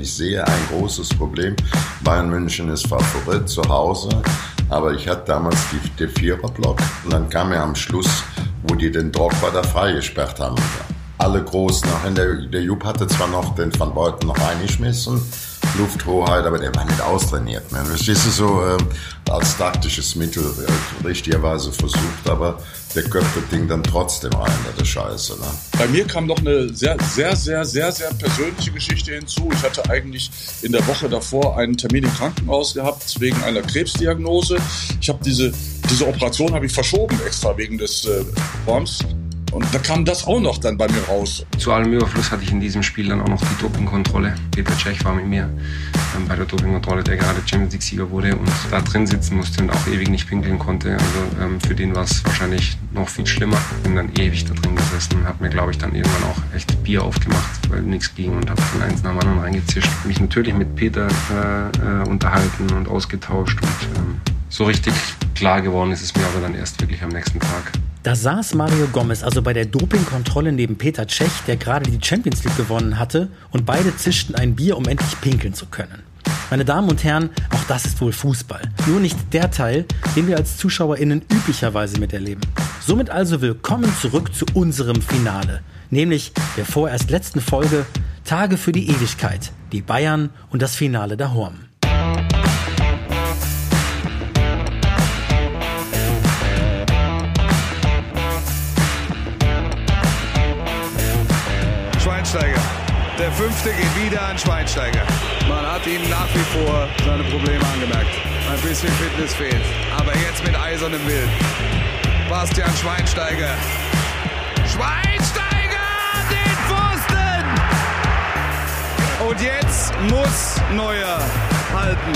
Ich sehe ein großes Problem. Bayern München ist Favorit zu Hause, aber ich hatte damals die, den Viererblock und dann kam er am Schluss, wo die den Drogba da freigesperrt haben. Alle Großen, auch in der, der Jupp hatte zwar noch den Van Beuten noch eingeschmissen, Lufthoheit, aber der war nicht austrainiert. Man. Verstehst du, so äh, als taktisches Mittel richtigerweise versucht, aber der köpft das Ding dann trotzdem rein, das ist scheiße. Ne? Bei mir kam noch eine sehr, sehr, sehr, sehr, sehr persönliche Geschichte hinzu. Ich hatte eigentlich in der Woche davor einen Termin im Krankenhaus gehabt wegen einer Krebsdiagnose. Ich habe diese, diese Operation habe ich verschoben extra wegen des äh, Bombs. Und da kam das auch noch dann bei mir raus. Zu allem Überfluss hatte ich in diesem Spiel dann auch noch die Dopingkontrolle. Peter Cech war mit mir bei der Dopingkontrolle, der gerade Champions League-Sieger wurde und da drin sitzen musste und auch ewig nicht pinkeln konnte. Also ähm, für den war es wahrscheinlich noch viel schlimmer. Bin dann ewig da drin gesessen habe mir, glaube ich, dann irgendwann auch echt Bier aufgemacht, weil nichts ging und habe von eins nach dem anderen reingezischt. Mich natürlich mit Peter äh, äh, unterhalten und ausgetauscht und ähm, so richtig klar geworden ist es mir aber dann erst wirklich am nächsten Tag. Da saß Mario Gomez also bei der Dopingkontrolle neben Peter Cech, der gerade die Champions League gewonnen hatte, und beide zischten ein Bier, um endlich pinkeln zu können. Meine Damen und Herren, auch das ist wohl Fußball. Nur nicht der Teil, den wir als ZuschauerInnen üblicherweise miterleben. Somit also willkommen zurück zu unserem Finale. Nämlich der vorerst letzten Folge Tage für die Ewigkeit, die Bayern und das Finale der Horm. Schweinsteiger. Der fünfte geht wieder an Schweinsteiger. Man hat ihm nach wie vor seine Probleme angemerkt. Ein bisschen Fitness fehlt. Aber jetzt mit eisernem Willen. Bastian Schweinsteiger. Schweinsteiger! Den Pfosten! Und jetzt muss Neuer halten.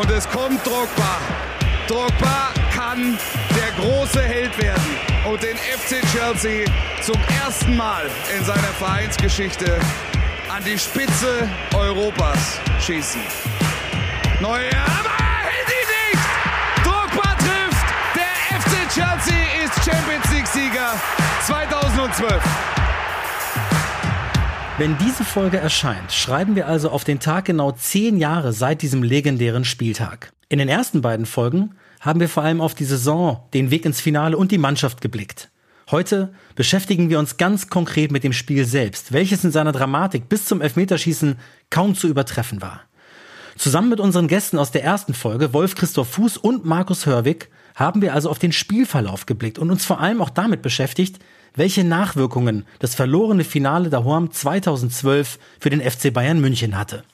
Und es kommt Drogba. Drogba kann der große Held werden und den FC Chelsea zum ersten Mal in seiner Vereinsgeschichte an die Spitze Europas schießen. Neuer, aber hält ihn nicht! Drogba trifft! Der FC Chelsea ist Champions League-Sieger 2012. Wenn diese Folge erscheint, schreiben wir also auf den Tag genau zehn Jahre seit diesem legendären Spieltag. In den ersten beiden Folgen haben wir vor allem auf die Saison, den Weg ins Finale und die Mannschaft geblickt. Heute beschäftigen wir uns ganz konkret mit dem Spiel selbst, welches in seiner Dramatik bis zum Elfmeterschießen kaum zu übertreffen war. Zusammen mit unseren Gästen aus der ersten Folge, Wolf Christoph Fuß und Markus Hörwig, haben wir also auf den Spielverlauf geblickt und uns vor allem auch damit beschäftigt, welche Nachwirkungen das verlorene Finale der Horm 2012 für den FC Bayern München hatte.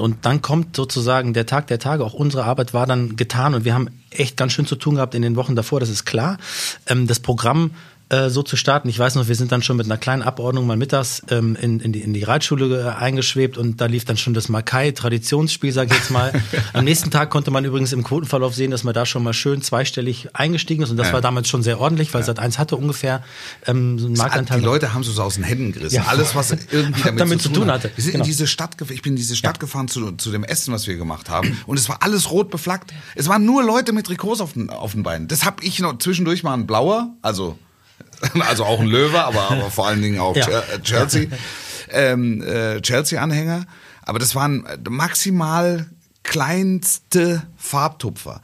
Und dann kommt sozusagen der Tag der Tage. Auch unsere Arbeit war dann getan und wir haben echt ganz schön zu tun gehabt in den Wochen davor, das ist klar. Ähm, das Programm äh, so zu starten. Ich weiß noch, wir sind dann schon mit einer kleinen Abordnung mal mittags ähm, in, in, die, in die Reitschule äh, eingeschwebt und da lief dann schon das Makai-Traditionsspiel, sag ich jetzt mal. Am nächsten Tag konnte man übrigens im Quotenverlauf sehen, dass man da schon mal schön zweistellig eingestiegen ist und das ja. war damals schon sehr ordentlich, weil ja. Sat 1 hatte ungefähr ähm, so einen Marktanteil. Die Leute haben so aus den Händen gerissen. Ja. Alles, was irgendwie damit, damit zu, tun, tun hatte. Wir sind genau. in diese Stadt, ich bin in diese Stadt gefahren zu, zu dem Essen, was wir gemacht haben und es war alles rot beflaggt. Es waren nur Leute mit Trikots auf den, auf den Beinen. Das habe ich noch zwischendurch mal ein blauer, also also auch ein Löwe, aber, aber vor allen Dingen auch ja. Äh, Chelsea, ähm, äh, Chelsea-Anhänger. Aber das waren maximal kleinste Farbtupfer.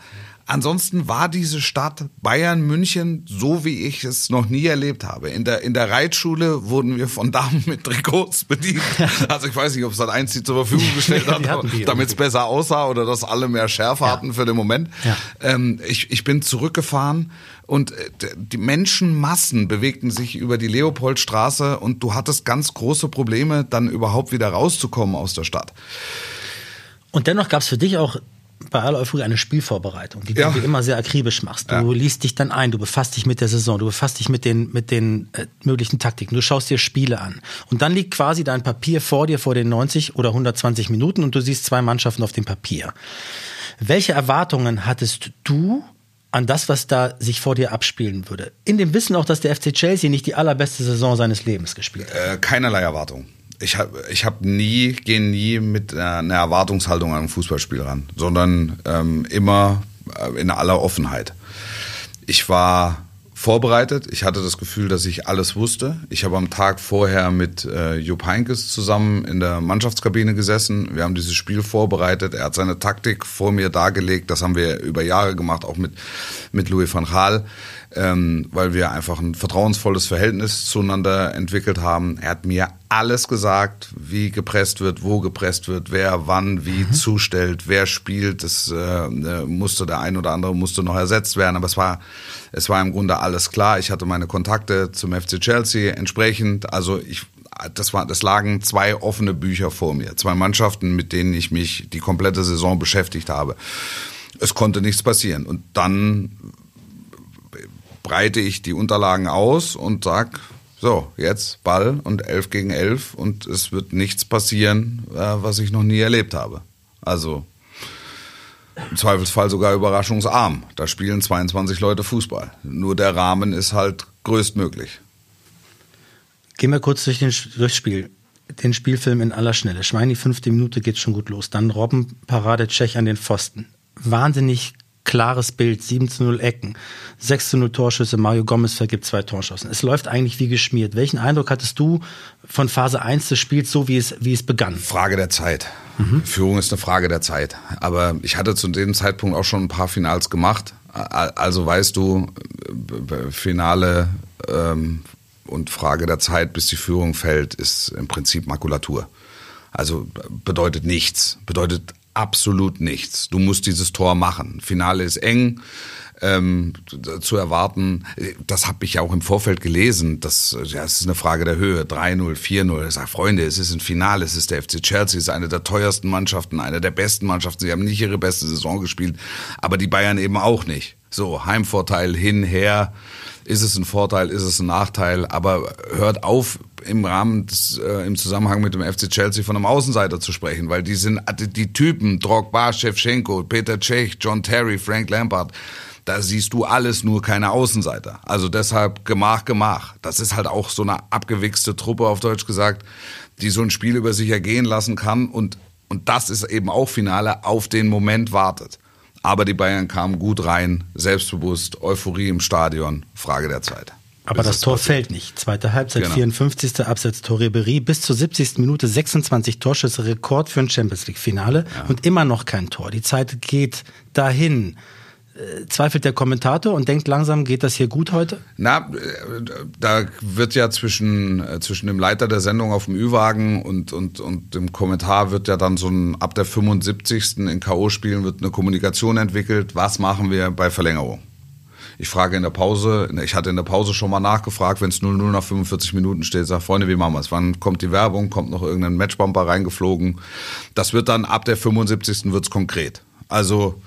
Ansonsten war diese Stadt Bayern München so, wie ich es noch nie erlebt habe. In der, in der Reitschule wurden wir von Damen mit Trikots bedient. Also ich weiß nicht, ob es dann eins die zur Verfügung gestellt hat, damit es besser aussah oder dass alle mehr Schärfe ja. hatten für den Moment. Ja. Ähm, ich, ich bin zurückgefahren und äh, die Menschenmassen bewegten sich über die Leopoldstraße und du hattest ganz große Probleme, dann überhaupt wieder rauszukommen aus der Stadt. Und dennoch gab es für dich auch bei aller Euphorie eine Spielvorbereitung, die ja. du immer sehr akribisch machst. Du ja. liest dich dann ein, du befasst dich mit der Saison, du befasst dich mit den, mit den äh, möglichen Taktiken, du schaust dir Spiele an. Und dann liegt quasi dein Papier vor dir vor den 90 oder 120 Minuten und du siehst zwei Mannschaften auf dem Papier. Welche Erwartungen hattest du an das, was da sich vor dir abspielen würde? In dem Wissen auch, dass der FC Chelsea nicht die allerbeste Saison seines Lebens gespielt hat. Äh, keinerlei Erwartung ich habe ich hab nie, gehe nie mit einer Erwartungshaltung an ein Fußballspiel ran, sondern ähm, immer äh, in aller Offenheit. Ich war vorbereitet. Ich hatte das Gefühl, dass ich alles wusste. Ich habe am Tag vorher mit äh, Jupp Heinkes zusammen in der Mannschaftskabine gesessen. Wir haben dieses Spiel vorbereitet. Er hat seine Taktik vor mir dargelegt. Das haben wir über Jahre gemacht, auch mit, mit Louis van Gaal ähm, weil wir einfach ein vertrauensvolles Verhältnis zueinander entwickelt haben. Er hat mir alles gesagt, wie gepresst wird, wo gepresst wird, wer wann wie mhm. zustellt, wer spielt. Das äh, äh musste der ein oder andere musste noch ersetzt werden, aber es war es war im Grunde alles klar. Ich hatte meine Kontakte zum FC Chelsea entsprechend. Also ich das war, das lagen zwei offene Bücher vor mir, zwei Mannschaften, mit denen ich mich die komplette Saison beschäftigt habe. Es konnte nichts passieren. Und dann breite ich die Unterlagen aus und sag, so, jetzt Ball und 11 gegen 11 und es wird nichts passieren, äh, was ich noch nie erlebt habe. Also im Zweifelsfall sogar überraschungsarm. Da spielen 22 Leute Fußball. Nur der Rahmen ist halt größtmöglich. Gehen wir kurz durch den durchs Spiel. Den Spielfilm in aller Schnelle. Schwein, die fünfte Minute geht schon gut los. Dann Robben, Parade, Tschech an den Pfosten. Wahnsinnig klares Bild, 7 zu 0 Ecken, 6 zu 0 Torschüsse, Mario Gomez vergibt zwei Torschossen. Es läuft eigentlich wie geschmiert. Welchen Eindruck hattest du von Phase 1 des Spiels, so wie es, wie es begann? Frage der Zeit. Mhm. Führung ist eine Frage der Zeit. Aber ich hatte zu dem Zeitpunkt auch schon ein paar Finals gemacht. Also weißt du, Finale ähm, und Frage der Zeit, bis die Führung fällt, ist im Prinzip Makulatur. Also bedeutet nichts, bedeutet absolut nichts. Du musst dieses Tor machen. Finale ist eng. Ähm, zu erwarten, das habe ich ja auch im Vorfeld gelesen, das, ja, es ist eine Frage der Höhe, 3-0, 4-0. Ich sage, Freunde, es ist ein Finale, es ist der FC Chelsea, es ist eine der teuersten Mannschaften, eine der besten Mannschaften. Sie haben nicht ihre beste Saison gespielt, aber die Bayern eben auch nicht. So, Heimvorteil hin, her. Ist es ein Vorteil, ist es ein Nachteil? Aber hört auf, im Rahmen des, äh, im Zusammenhang mit dem FC Chelsea von einem Außenseiter zu sprechen, weil die sind die, die Typen Drogba, Shevchenko, Peter Cech, John Terry, Frank Lampard. Da siehst du alles nur keine Außenseiter. Also deshalb Gemach, Gemach. Das ist halt auch so eine abgewichste Truppe, auf Deutsch gesagt, die so ein Spiel über sich ergehen lassen kann und, und das ist eben auch Finale, auf den Moment wartet. Aber die Bayern kamen gut rein, selbstbewusst, Euphorie im Stadion, Frage der Zeit. Aber das Tor fällt nicht. Zweite Halbzeit, genau. 54. Absatz Tor Ribery, bis zur 70. Minute 26 Torschüsse, Rekord für ein Champions League Finale ja. und immer noch kein Tor. Die Zeit geht dahin. Zweifelt der Kommentator und denkt langsam, geht das hier gut heute? Na, äh, da wird ja zwischen, äh, zwischen dem Leiter der Sendung auf dem Ü-Wagen und, und, und dem Kommentar wird ja dann so ein, ab der 75. in K.O.-Spielen wird eine Kommunikation entwickelt. Was machen wir bei Verlängerung? Ich frage in der Pause, ich hatte in der Pause schon mal nachgefragt, wenn es 0-0 nach 45 Minuten steht, sag Freunde, wie machen wir es? Wann kommt die Werbung? Kommt noch irgendein Matchbumper reingeflogen? Das wird dann ab der 75. wird's konkret. Also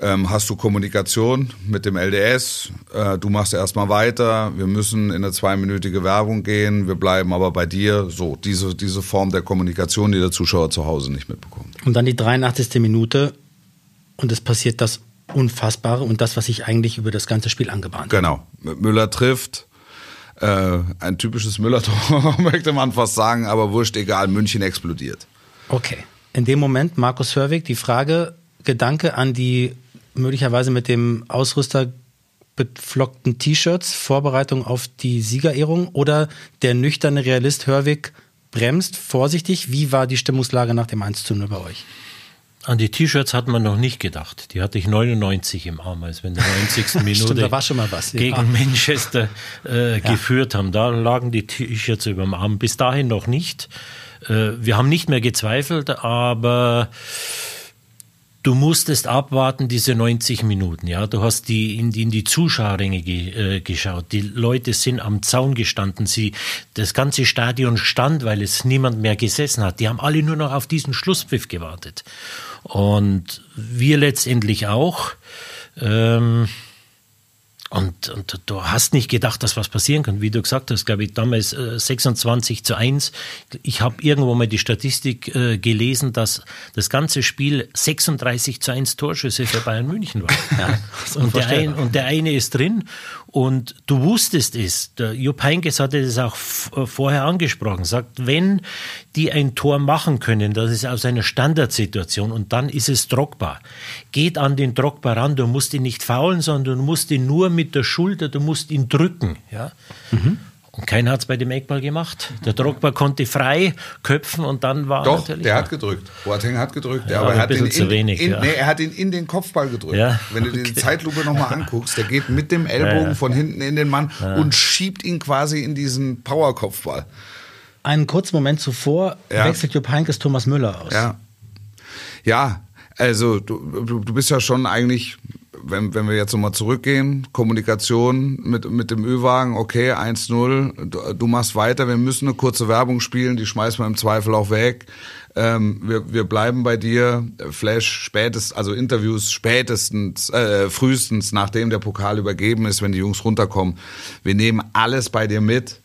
ähm, hast du Kommunikation mit dem LDS, äh, du machst erstmal weiter, wir müssen in eine zweiminütige Werbung gehen, wir bleiben aber bei dir. So, diese, diese Form der Kommunikation, die der Zuschauer zu Hause nicht mitbekommt. Und dann die 83. Minute und es passiert das Unfassbare und das, was sich eigentlich über das ganze Spiel angebahnt hat. Genau. Müller trifft. Äh, ein typisches Müller-Tor, möchte man fast sagen, aber wurscht, egal, München explodiert. Okay. In dem Moment, Markus Hörwig, die Frage, Gedanke an die möglicherweise mit dem Ausrüster beflockten T-Shirts, Vorbereitung auf die Siegerehrung oder der nüchterne Realist Hörwig bremst vorsichtig. Wie war die Stimmungslage nach dem 1 zu 0 bei euch? An die T-Shirts hat man noch nicht gedacht. Die hatte ich 99 im Arm, als wir in der 90. Minute Stimmt, was. gegen ja. Manchester äh, ja. geführt haben. Da lagen die T-Shirts über dem Arm. Bis dahin noch nicht. Äh, wir haben nicht mehr gezweifelt, aber du musstest abwarten, diese 90 Minuten. Ja, du hast die in, die, in die Zuschauerränge ge, äh, geschaut. Die Leute sind am Zaun gestanden. Sie, das ganze Stadion stand, weil es niemand mehr gesessen hat. Die haben alle nur noch auf diesen Schlusspfiff gewartet. Und wir letztendlich auch. Ähm, und, und du hast nicht gedacht, dass was passieren kann. Wie du gesagt hast, glaube ich, damals äh, 26 zu 1. Ich habe irgendwo mal die Statistik äh, gelesen, dass das ganze Spiel 36 zu 1 Torschüsse für Bayern München war. Ja, und, der ein, und der eine ist drin. Und du wusstest es, der Jupp Heynckes hatte das auch äh, vorher angesprochen, sagt, wenn die ein Tor machen können, das ist aus einer Standardsituation und dann ist es Drogba. Geht an den Drogba ran, du musst ihn nicht faulen, sondern du musst ihn nur mit der Schulter, du musst ihn drücken. Ja? Mhm. Und keiner hat es bei dem Eckball gemacht. Der Drogba konnte frei köpfen und dann war Doch, der hat gedrückt. Boateng hat gedrückt. Ja, aber, er hat, ihn in, wenig, in, ja. nee, er hat ihn in den Kopfball gedrückt. Ja, Wenn du okay. die Zeitlupe nochmal anguckst, der geht mit dem Ellbogen von hinten in den Mann und schiebt ihn quasi in diesen Powerkopfball. Einen kurzen Moment zuvor wechselt Jupp Heynckes Thomas Müller aus. Ja, ja also du, du, du bist ja schon eigentlich wenn, wenn wir jetzt nochmal zurückgehen, Kommunikation mit, mit dem Ü-Wagen, okay, 1-0, du, du, machst weiter, wir müssen eine kurze Werbung spielen, die schmeißen wir im Zweifel auch weg. Ähm, wir, wir bleiben bei dir, Flash spätestens, also Interviews spätestens, äh, frühestens, nachdem der Pokal übergeben ist, wenn die Jungs runterkommen. Wir nehmen alles bei dir mit.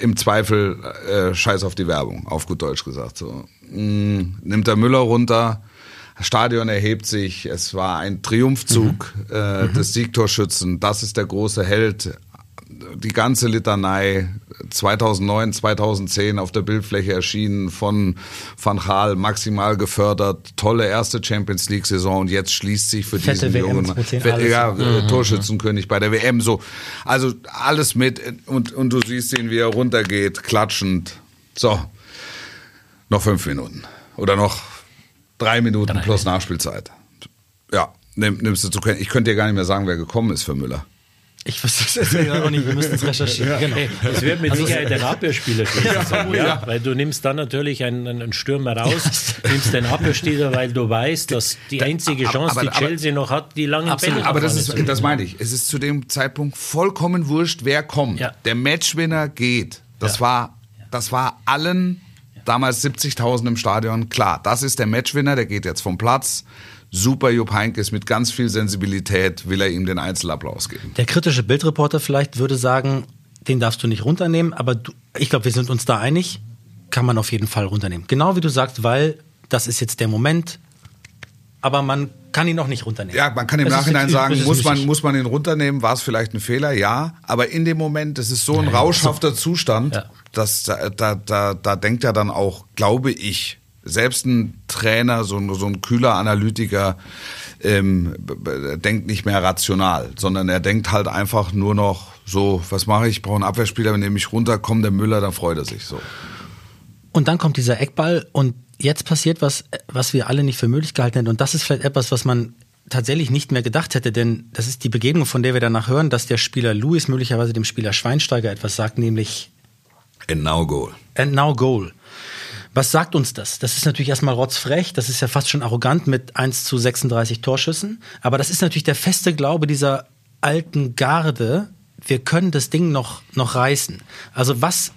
Im Zweifel äh, scheiß auf die Werbung, auf gut Deutsch gesagt. So. Mm, nimmt der Müller runter, das Stadion erhebt sich. Es war ein Triumphzug mhm. Äh, des Siegtorschützen. Das ist der große Held. Die ganze Litanei 2009, 2010 auf der Bildfläche erschienen von Van Gaal, maximal gefördert, tolle erste Champions League Saison und jetzt schließt sich für Fette diesen jungen ja, mhm. Torschützenkönig bei der WM so. Also alles mit und, und du siehst ihn, wie er runtergeht, klatschend. So, noch fünf Minuten oder noch Drei Minuten Drei plus Nachspielzeit. Ja, nimm, nimmst du zu kennen. Ich könnte dir gar nicht mehr sagen, wer gekommen ist für Müller. Ich wusste es jetzt auch nicht, wir müssen es recherchieren. Ja, genau. Es wird mit also Sicherheit der Abwehrspieler ja, ja. weil du nimmst dann natürlich einen, einen Stürmer raus, nimmst den Abwehrspieler, weil du weißt, dass die einzige Chance, aber, aber, die Chelsea noch hat, die langen absolut, Bälle Aber das, ist, das meine ich. Es ist zu dem Zeitpunkt vollkommen wurscht, wer kommt. Der Matchwinner geht. Das war, das war allen damals 70.000 im Stadion. Klar, das ist der Matchwinner, der geht jetzt vom Platz. Super Jupp Heynckes mit ganz viel Sensibilität will er ihm den Einzelapplaus geben. Der kritische Bildreporter vielleicht würde sagen, den darfst du nicht runternehmen, aber du, ich glaube, wir sind uns da einig, kann man auf jeden Fall runternehmen. Genau wie du sagst, weil das ist jetzt der Moment, aber man kann ihn noch nicht runternehmen. Ja, man kann im es Nachhinein sagen, muss man, muss man ihn runternehmen, war es vielleicht ein Fehler? Ja, aber in dem Moment, es ist so ein ja, rauschhafter so. Zustand, ja. dass da, da, da, da denkt er dann auch, glaube ich, selbst ein Trainer, so ein, so ein kühler Analytiker, ähm, denkt nicht mehr rational, sondern er denkt halt einfach nur noch so, was mache ich, ich brauche einen Abwehrspieler, wenn nehme ich runter, kommt der Müller, dann freut er sich so. Und dann kommt dieser Eckball und jetzt passiert was, was wir alle nicht für möglich gehalten hätten. Und das ist vielleicht etwas, was man tatsächlich nicht mehr gedacht hätte, denn das ist die Begegnung, von der wir danach hören, dass der Spieler Louis möglicherweise dem Spieler Schweinsteiger etwas sagt, nämlich And now goal. And now goal. Was sagt uns das? Das ist natürlich erstmal rotzfrech, das ist ja fast schon arrogant mit 1 zu 36 Torschüssen, aber das ist natürlich der feste Glaube dieser alten Garde, wir können das Ding noch, noch reißen. Also was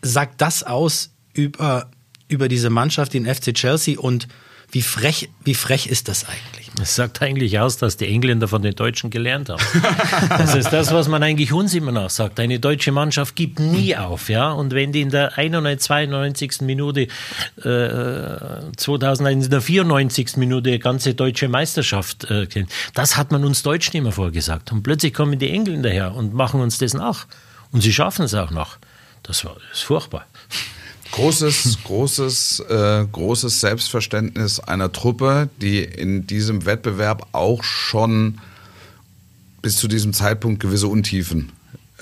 sagt das aus über über diese Mannschaft, den FC Chelsea und wie frech, wie frech ist das eigentlich? Es sagt eigentlich aus, dass die Engländer von den Deutschen gelernt haben. das ist das, was man eigentlich uns immer noch sagt. Eine deutsche Mannschaft gibt nie auf, ja. Und wenn die in der 91, 92. Minute, äh, 2001, in der 94. Minute ganze deutsche Meisterschaft äh, kennen, das hat man uns Deutschen immer vorgesagt. Und plötzlich kommen die Engländer her und machen uns das nach. Und sie schaffen es auch noch. Das war das ist furchtbar. Großes, großes, äh, großes Selbstverständnis einer Truppe, die in diesem Wettbewerb auch schon bis zu diesem Zeitpunkt gewisse Untiefen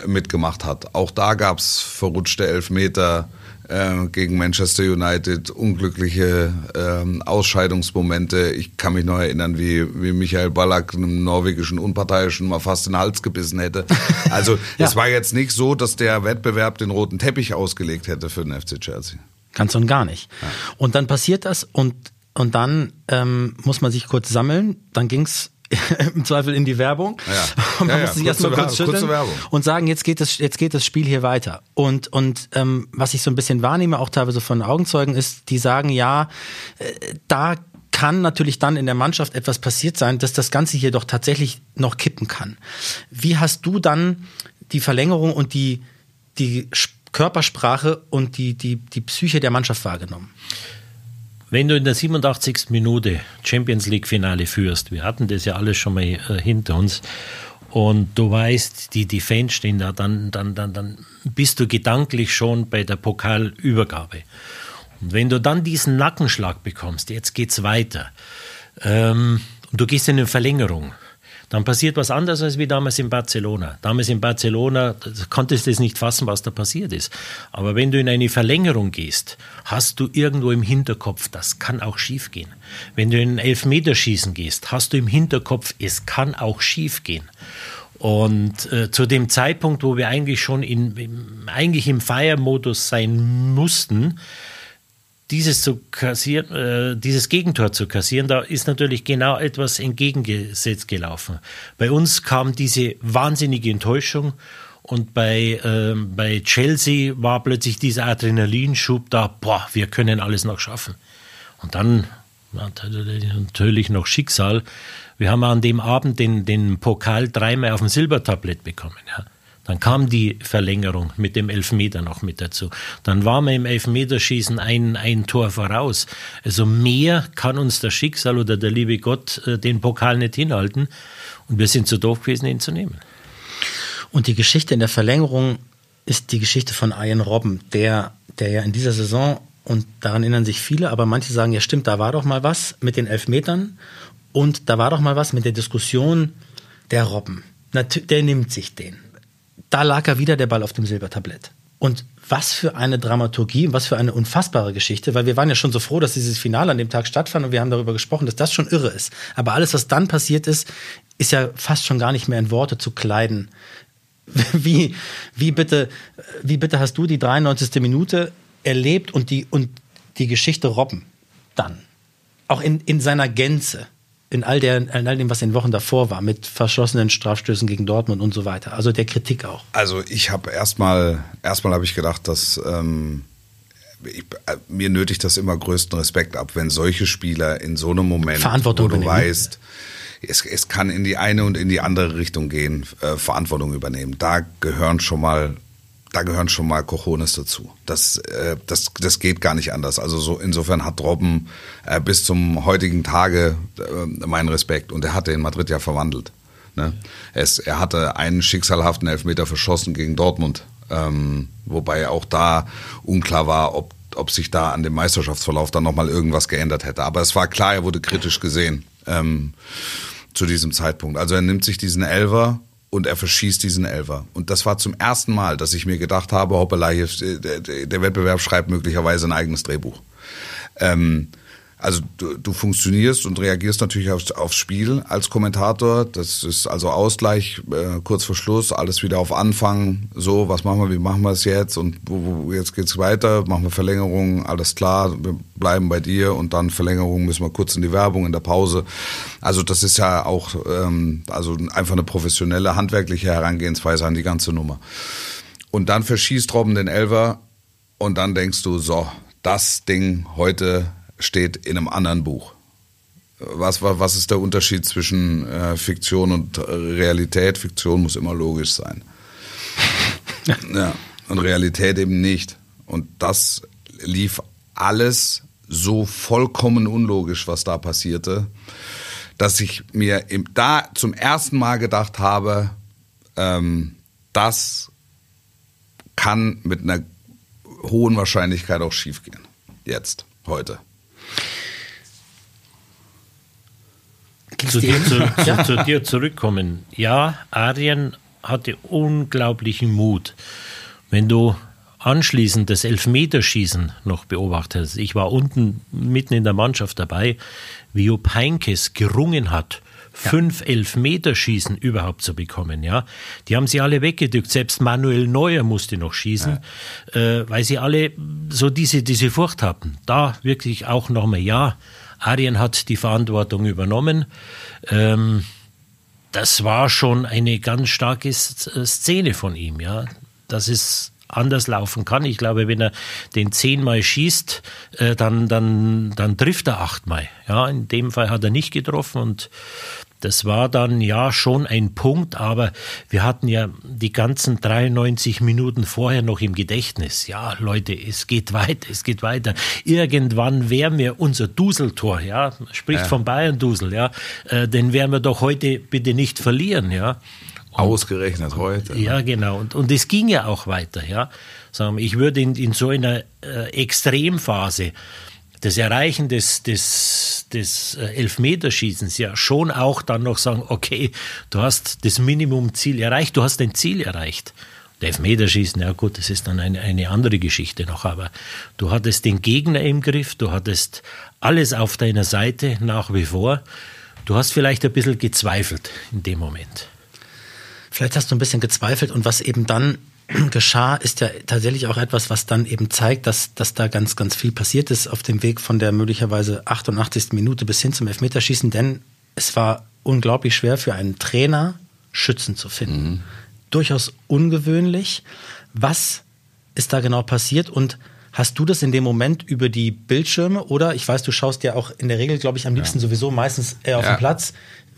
mitgemacht hat. Auch da gab es verrutschte Elfmeter, äh, gegen Manchester United, unglückliche äh, Ausscheidungsmomente. Ich kann mich noch erinnern, wie, wie Michael Ballack einem norwegischen Unparteiischen mal fast den Hals gebissen hätte. Also ja. es war jetzt nicht so, dass der Wettbewerb den roten Teppich ausgelegt hätte für den FC Chelsea. Ganz und gar nicht. Ja. Und dann passiert das und, und dann ähm, muss man sich kurz sammeln. Dann ging's im Zweifel in die Werbung. Ja. Und man ja, muss sich erstmal kurz schütteln und sagen, jetzt geht das, jetzt geht das Spiel hier weiter. Und, und ähm, was ich so ein bisschen wahrnehme, auch teilweise von Augenzeugen, ist, die sagen, ja, äh, da kann natürlich dann in der Mannschaft etwas passiert sein, dass das Ganze hier doch tatsächlich noch kippen kann. Wie hast du dann die Verlängerung und die, die Körpersprache und die, die, die Psyche der Mannschaft wahrgenommen? Wenn du in der 87. Minute Champions League Finale führst, wir hatten das ja alles schon mal äh, hinter uns, und du weißt, die, die Fans stehen da, dann, dann, dann, dann bist du gedanklich schon bei der Pokalübergabe. Und wenn du dann diesen Nackenschlag bekommst, jetzt geht's weiter, ähm, und du gehst in eine Verlängerung, dann passiert was anderes als wie damals in Barcelona. Damals in Barcelona konntest du es nicht fassen, was da passiert ist. Aber wenn du in eine Verlängerung gehst, hast du irgendwo im Hinterkopf, das kann auch schiefgehen. Wenn du in Elfmeterschießen gehst, hast du im Hinterkopf, es kann auch schiefgehen. Und äh, zu dem Zeitpunkt, wo wir eigentlich schon in, im, eigentlich im Feiermodus sein mussten, dieses zu kassieren, äh, dieses Gegentor zu kassieren, da ist natürlich genau etwas entgegengesetzt gelaufen. Bei uns kam diese wahnsinnige Enttäuschung und bei, äh, bei Chelsea war plötzlich dieser Adrenalinschub da, boah, wir können alles noch schaffen. Und dann natürlich noch Schicksal. Wir haben an dem Abend den, den Pokal dreimal auf dem Silbertablett bekommen. Ja. Dann kam die Verlängerung mit dem Elfmeter noch mit dazu. Dann waren wir im Elfmeterschießen ein, ein Tor voraus. Also mehr kann uns das Schicksal oder der liebe Gott äh, den Pokal nicht hinhalten. Und wir sind zu doof gewesen, ihn zu nehmen. Und die Geschichte in der Verlängerung ist die Geschichte von Ian Robben, der, der ja in dieser Saison, und daran erinnern sich viele, aber manche sagen, ja stimmt, da war doch mal was mit den Elfmetern und da war doch mal was mit der Diskussion der Robben. Der nimmt sich den da lag er wieder der Ball auf dem Silbertablett. Und was für eine Dramaturgie, was für eine unfassbare Geschichte, weil wir waren ja schon so froh, dass dieses Finale an dem Tag stattfand und wir haben darüber gesprochen, dass das schon irre ist. Aber alles, was dann passiert ist, ist ja fast schon gar nicht mehr in Worte zu kleiden. Wie, wie bitte, wie bitte hast du die 93. Minute erlebt und die, und die Geschichte Robben dann? Auch in, in seiner Gänze in all, der, in all dem, was in den Wochen davor war, mit verschlossenen Strafstößen gegen Dortmund und so weiter. Also der Kritik auch. Also ich habe erstmal, erstmal habe ich gedacht, dass ähm, ich, äh, mir nötigt das immer größten Respekt ab, wenn solche Spieler in so einem Moment, Verantwortung wo du übernehmen. weißt, es, es kann in die eine und in die andere Richtung gehen, äh, Verantwortung übernehmen. Da gehören schon mal da gehören schon mal Cojones dazu. Das, äh, das, das geht gar nicht anders. Also so insofern hat Robben äh, bis zum heutigen Tage äh, meinen Respekt und er hatte in Madrid ja verwandelt. Ne? Es, er hatte einen schicksalhaften Elfmeter verschossen gegen Dortmund, ähm, wobei auch da unklar war, ob, ob sich da an dem Meisterschaftsverlauf dann nochmal irgendwas geändert hätte. Aber es war klar, er wurde kritisch gesehen ähm, zu diesem Zeitpunkt. Also er nimmt sich diesen Elver und er verschießt diesen Elfer. Und das war zum ersten Mal, dass ich mir gedacht habe, hoppala, der Wettbewerb schreibt möglicherweise ein eigenes Drehbuch. Ähm, also du, du funktionierst und reagierst natürlich aufs, aufs Spiel als Kommentator. Das ist also Ausgleich, äh, kurz vor Schluss, alles wieder auf Anfang. So, was machen wir, wie machen wir es jetzt und wo, wo, jetzt geht's weiter, machen wir Verlängerung, alles klar, wir bleiben bei dir und dann Verlängerung müssen wir kurz in die Werbung, in der Pause. Also das ist ja auch ähm, also einfach eine professionelle, handwerkliche Herangehensweise an die ganze Nummer. Und dann verschießt Robben den Elver und dann denkst du, so, das Ding heute steht in einem anderen Buch. Was, was ist der Unterschied zwischen äh, Fiktion und Realität? Fiktion muss immer logisch sein. ja, und Realität eben nicht. Und das lief alles so vollkommen unlogisch, was da passierte, dass ich mir da zum ersten Mal gedacht habe, ähm, das kann mit einer hohen Wahrscheinlichkeit auch schiefgehen. Jetzt, heute. Zu dir, zu, ja. zu, dir zurückkommen. Ja, Arjen hatte unglaublichen Mut. Wenn du anschließend das Elfmeterschießen noch beobachtet hast, ich war unten mitten in der Mannschaft dabei, wie Jupp Heinkes gerungen hat, fünf Elfmeterschießen überhaupt zu bekommen. Ja, die haben sie alle weggedrückt. Selbst Manuel Neuer musste noch schießen, ja. äh, weil sie alle so diese diese Furcht hatten. Da wirklich auch nochmal ja. Arjen hat die Verantwortung übernommen. Ähm, das war schon eine ganz starke Szene von ihm, ja. Das ist anders laufen kann. Ich glaube, wenn er den zehnmal schießt, äh, dann, dann, dann trifft er achtmal. Ja, in dem Fall hat er nicht getroffen und das war dann ja schon ein Punkt, aber wir hatten ja die ganzen 93 Minuten vorher noch im Gedächtnis. Ja, Leute, es geht weiter, es geht weiter. Irgendwann wären wir unser Duseltor, ja, spricht ja. vom Bayern-Dusel, ja, äh, den werden wir doch heute bitte nicht verlieren, ja. Ausgerechnet heute. Ne? Ja, genau. Und, und es ging ja auch weiter. Ja. Ich würde in, in so einer äh, Extremphase das Erreichen des, des, des äh, Elfmeterschießens ja schon auch dann noch sagen, okay, du hast das Minimumziel erreicht, du hast dein Ziel erreicht. Der Elfmeterschießen, ja gut, das ist dann eine, eine andere Geschichte noch, aber du hattest den Gegner im Griff, du hattest alles auf deiner Seite nach wie vor. Du hast vielleicht ein bisschen gezweifelt in dem Moment. Vielleicht hast du ein bisschen gezweifelt und was eben dann geschah, ist ja tatsächlich auch etwas, was dann eben zeigt, dass, dass da ganz, ganz viel passiert ist auf dem Weg von der möglicherweise 88. Minute bis hin zum Elfmeterschießen, denn es war unglaublich schwer für einen Trainer, Schützen zu finden. Mhm. Durchaus ungewöhnlich. Was ist da genau passiert und Hast du das in dem Moment über die Bildschirme oder ich weiß, du schaust ja auch in der Regel, glaube ich, am liebsten ja. sowieso meistens eher auf ja. dem Platz.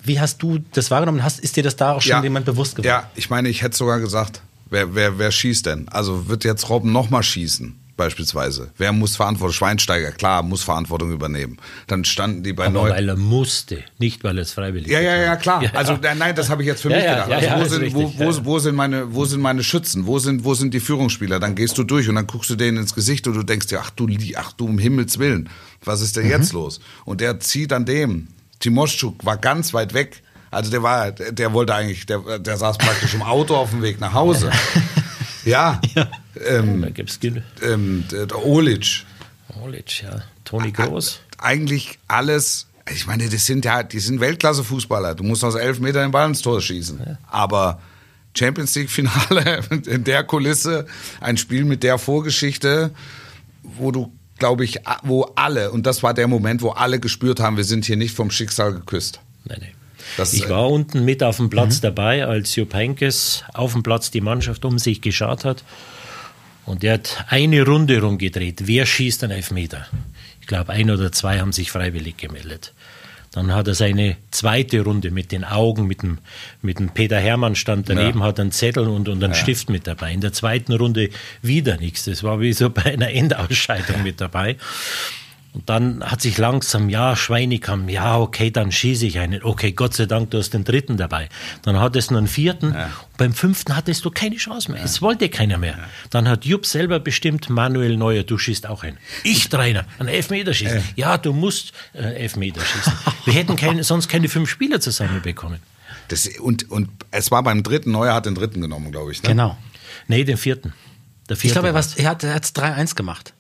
Wie hast du das wahrgenommen? Hast, ist dir das da auch schon ja. jemand bewusst geworden? Ja, ich meine, ich hätte sogar gesagt, wer, wer, wer schießt denn? Also wird jetzt Robben nochmal schießen? beispielsweise. Wer muss Verantwortung? Schweinsteiger, klar, muss Verantwortung übernehmen. Dann standen die bei Aber weil er musste, nicht weil er es freiwillig Ja, ja, ja, klar. Ja, also nein, das habe ich jetzt für ja, mich gedacht. Also, wo, sind, richtig, wo, wo, wo, sind meine, wo sind meine Schützen? Wo sind, wo sind die Führungsspieler? Dann gehst du durch und dann guckst du denen ins Gesicht und du denkst dir, ach du, ach du um Himmels Willen, was ist denn mhm. jetzt los? Und der zieht an dem. Timoschuk war ganz weit weg. Also der war, der wollte eigentlich, der, der saß praktisch im Auto auf dem Weg nach Hause. Ja. ja. Ähm, da gibt's ähm, der Olic. Olic, ja. Toni Groß. Eigentlich alles. Ich meine, das sind ja, die sind Weltklasse-Fußballer. Du musst aus elf Metern den Ball ins Tor schießen. Ja. Aber Champions League-Finale in der Kulisse, ein Spiel mit der Vorgeschichte, wo du, glaube ich, wo alle, und das war der Moment, wo alle gespürt haben, wir sind hier nicht vom Schicksal geküsst. Nein, nein. Das, ich war unten mit auf dem Platz mhm. dabei, als Jupp Heynckes auf dem Platz die Mannschaft um sich geschaut hat. Und er hat eine Runde rumgedreht. Wer schießt einen Elfmeter? Ich glaube, ein oder zwei haben sich freiwillig gemeldet. Dann hat er seine zweite Runde mit den Augen, mit dem, mit dem Peter Hermann stand daneben, ja. hat einen Zettel und, und einen ja. Stift mit dabei. In der zweiten Runde wieder nichts. Das war wie so bei einer Endausscheidung mit dabei. Und dann hat sich langsam, ja, Schweine kam, ja, okay, dann schieße ich einen. Okay, Gott sei Dank, du hast den dritten dabei. Dann hattest du einen vierten. Ja. beim fünften hattest du keine Chance mehr. Ja. Es wollte keiner mehr. Ja. Dann hat Jupp selber bestimmt, Manuel Neuer, du schießt auch einen. Ich, Trainer, einen Elfmeterschießen. Ja, du musst äh, Elfmeter schießen. Wir hätten keine, sonst keine fünf Spieler zusammenbekommen. Das, und, und es war beim dritten, Neuer hat den dritten genommen, glaube ich. Ne? Genau. Nee, den vierten. Der vierte ich glaube, er, er hat es 3-1 gemacht.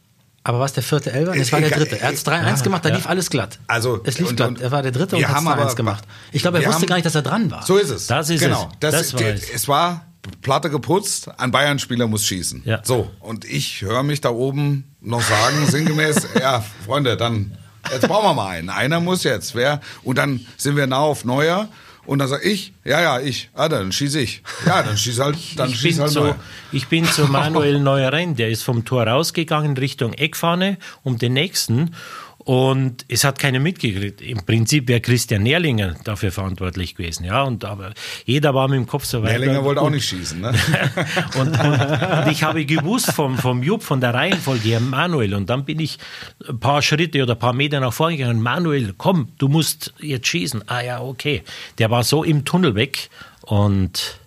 Aber was der vierte Elfer? Es war der dritte. Er hat es 3-1 ja, gemacht, da ja. lief alles glatt. Also, es lief und, glatt. er war der dritte und hat es 3-1 gemacht. Ich glaube, er wusste haben, gar nicht, dass er dran war. So ist es. Das ist genau. es. Das, das war es. es war Platte geputzt, ein Bayern-Spieler muss schießen. Ja. So, und ich höre mich da oben noch sagen, sinngemäß, ja, Freunde, dann, jetzt brauchen wir mal einen. Einer muss jetzt. Wer? Und dann sind wir nah auf Neuer. Und dann sage ich, ja, ja, ich, ah, dann schieße ich. Ja, dann schieße halt, dann ich schieß halt zu, Ich bin zu Manuel Neuer rein, der ist vom Tor rausgegangen Richtung Eckfahne um den nächsten und es hat keiner mitgekriegt. Im Prinzip wäre Christian Nährlinger dafür verantwortlich gewesen. Ja, und aber jeder war mit dem Kopf so weit. Nährlinger wollte auch nicht schießen, ne? und, und, und, ich habe gewusst vom, vom Jupp, von der Reihenfolge her, Manuel. Und dann bin ich ein paar Schritte oder ein paar Meter nach vorne gegangen. Manuel, komm, du musst jetzt schießen. Ah ja, okay. Der war so im Tunnel weg und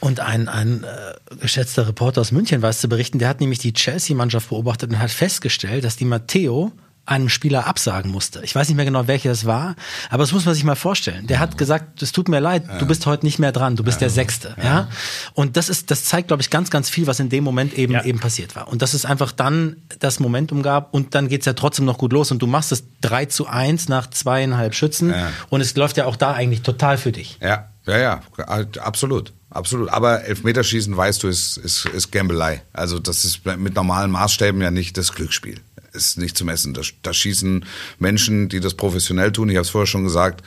und ein, ein äh, geschätzter Reporter aus München weiß zu berichten, der hat nämlich die Chelsea-Mannschaft beobachtet und hat festgestellt, dass die Matteo einem Spieler absagen musste. Ich weiß nicht mehr genau, welcher es war, aber das muss man sich mal vorstellen. Der hat gesagt, es tut mir leid, du bist heute nicht mehr dran, du bist der Sechste. Ja. Und das ist, das zeigt, glaube ich, ganz, ganz viel, was in dem Moment eben, ja. eben passiert war. Und dass es einfach dann das Momentum gab und dann geht's ja trotzdem noch gut los und du machst es 3 zu 1 nach zweieinhalb Schützen ja. und es läuft ja auch da eigentlich total für dich. Ja, ja, ja, absolut. Absolut. Aber Elfmeterschießen, weißt du, ist, ist, ist Gambelei. Also das ist mit normalen Maßstäben ja nicht das Glücksspiel ist nicht zu messen. Da, da schießen Menschen, die das professionell tun, ich habe es vorher schon gesagt,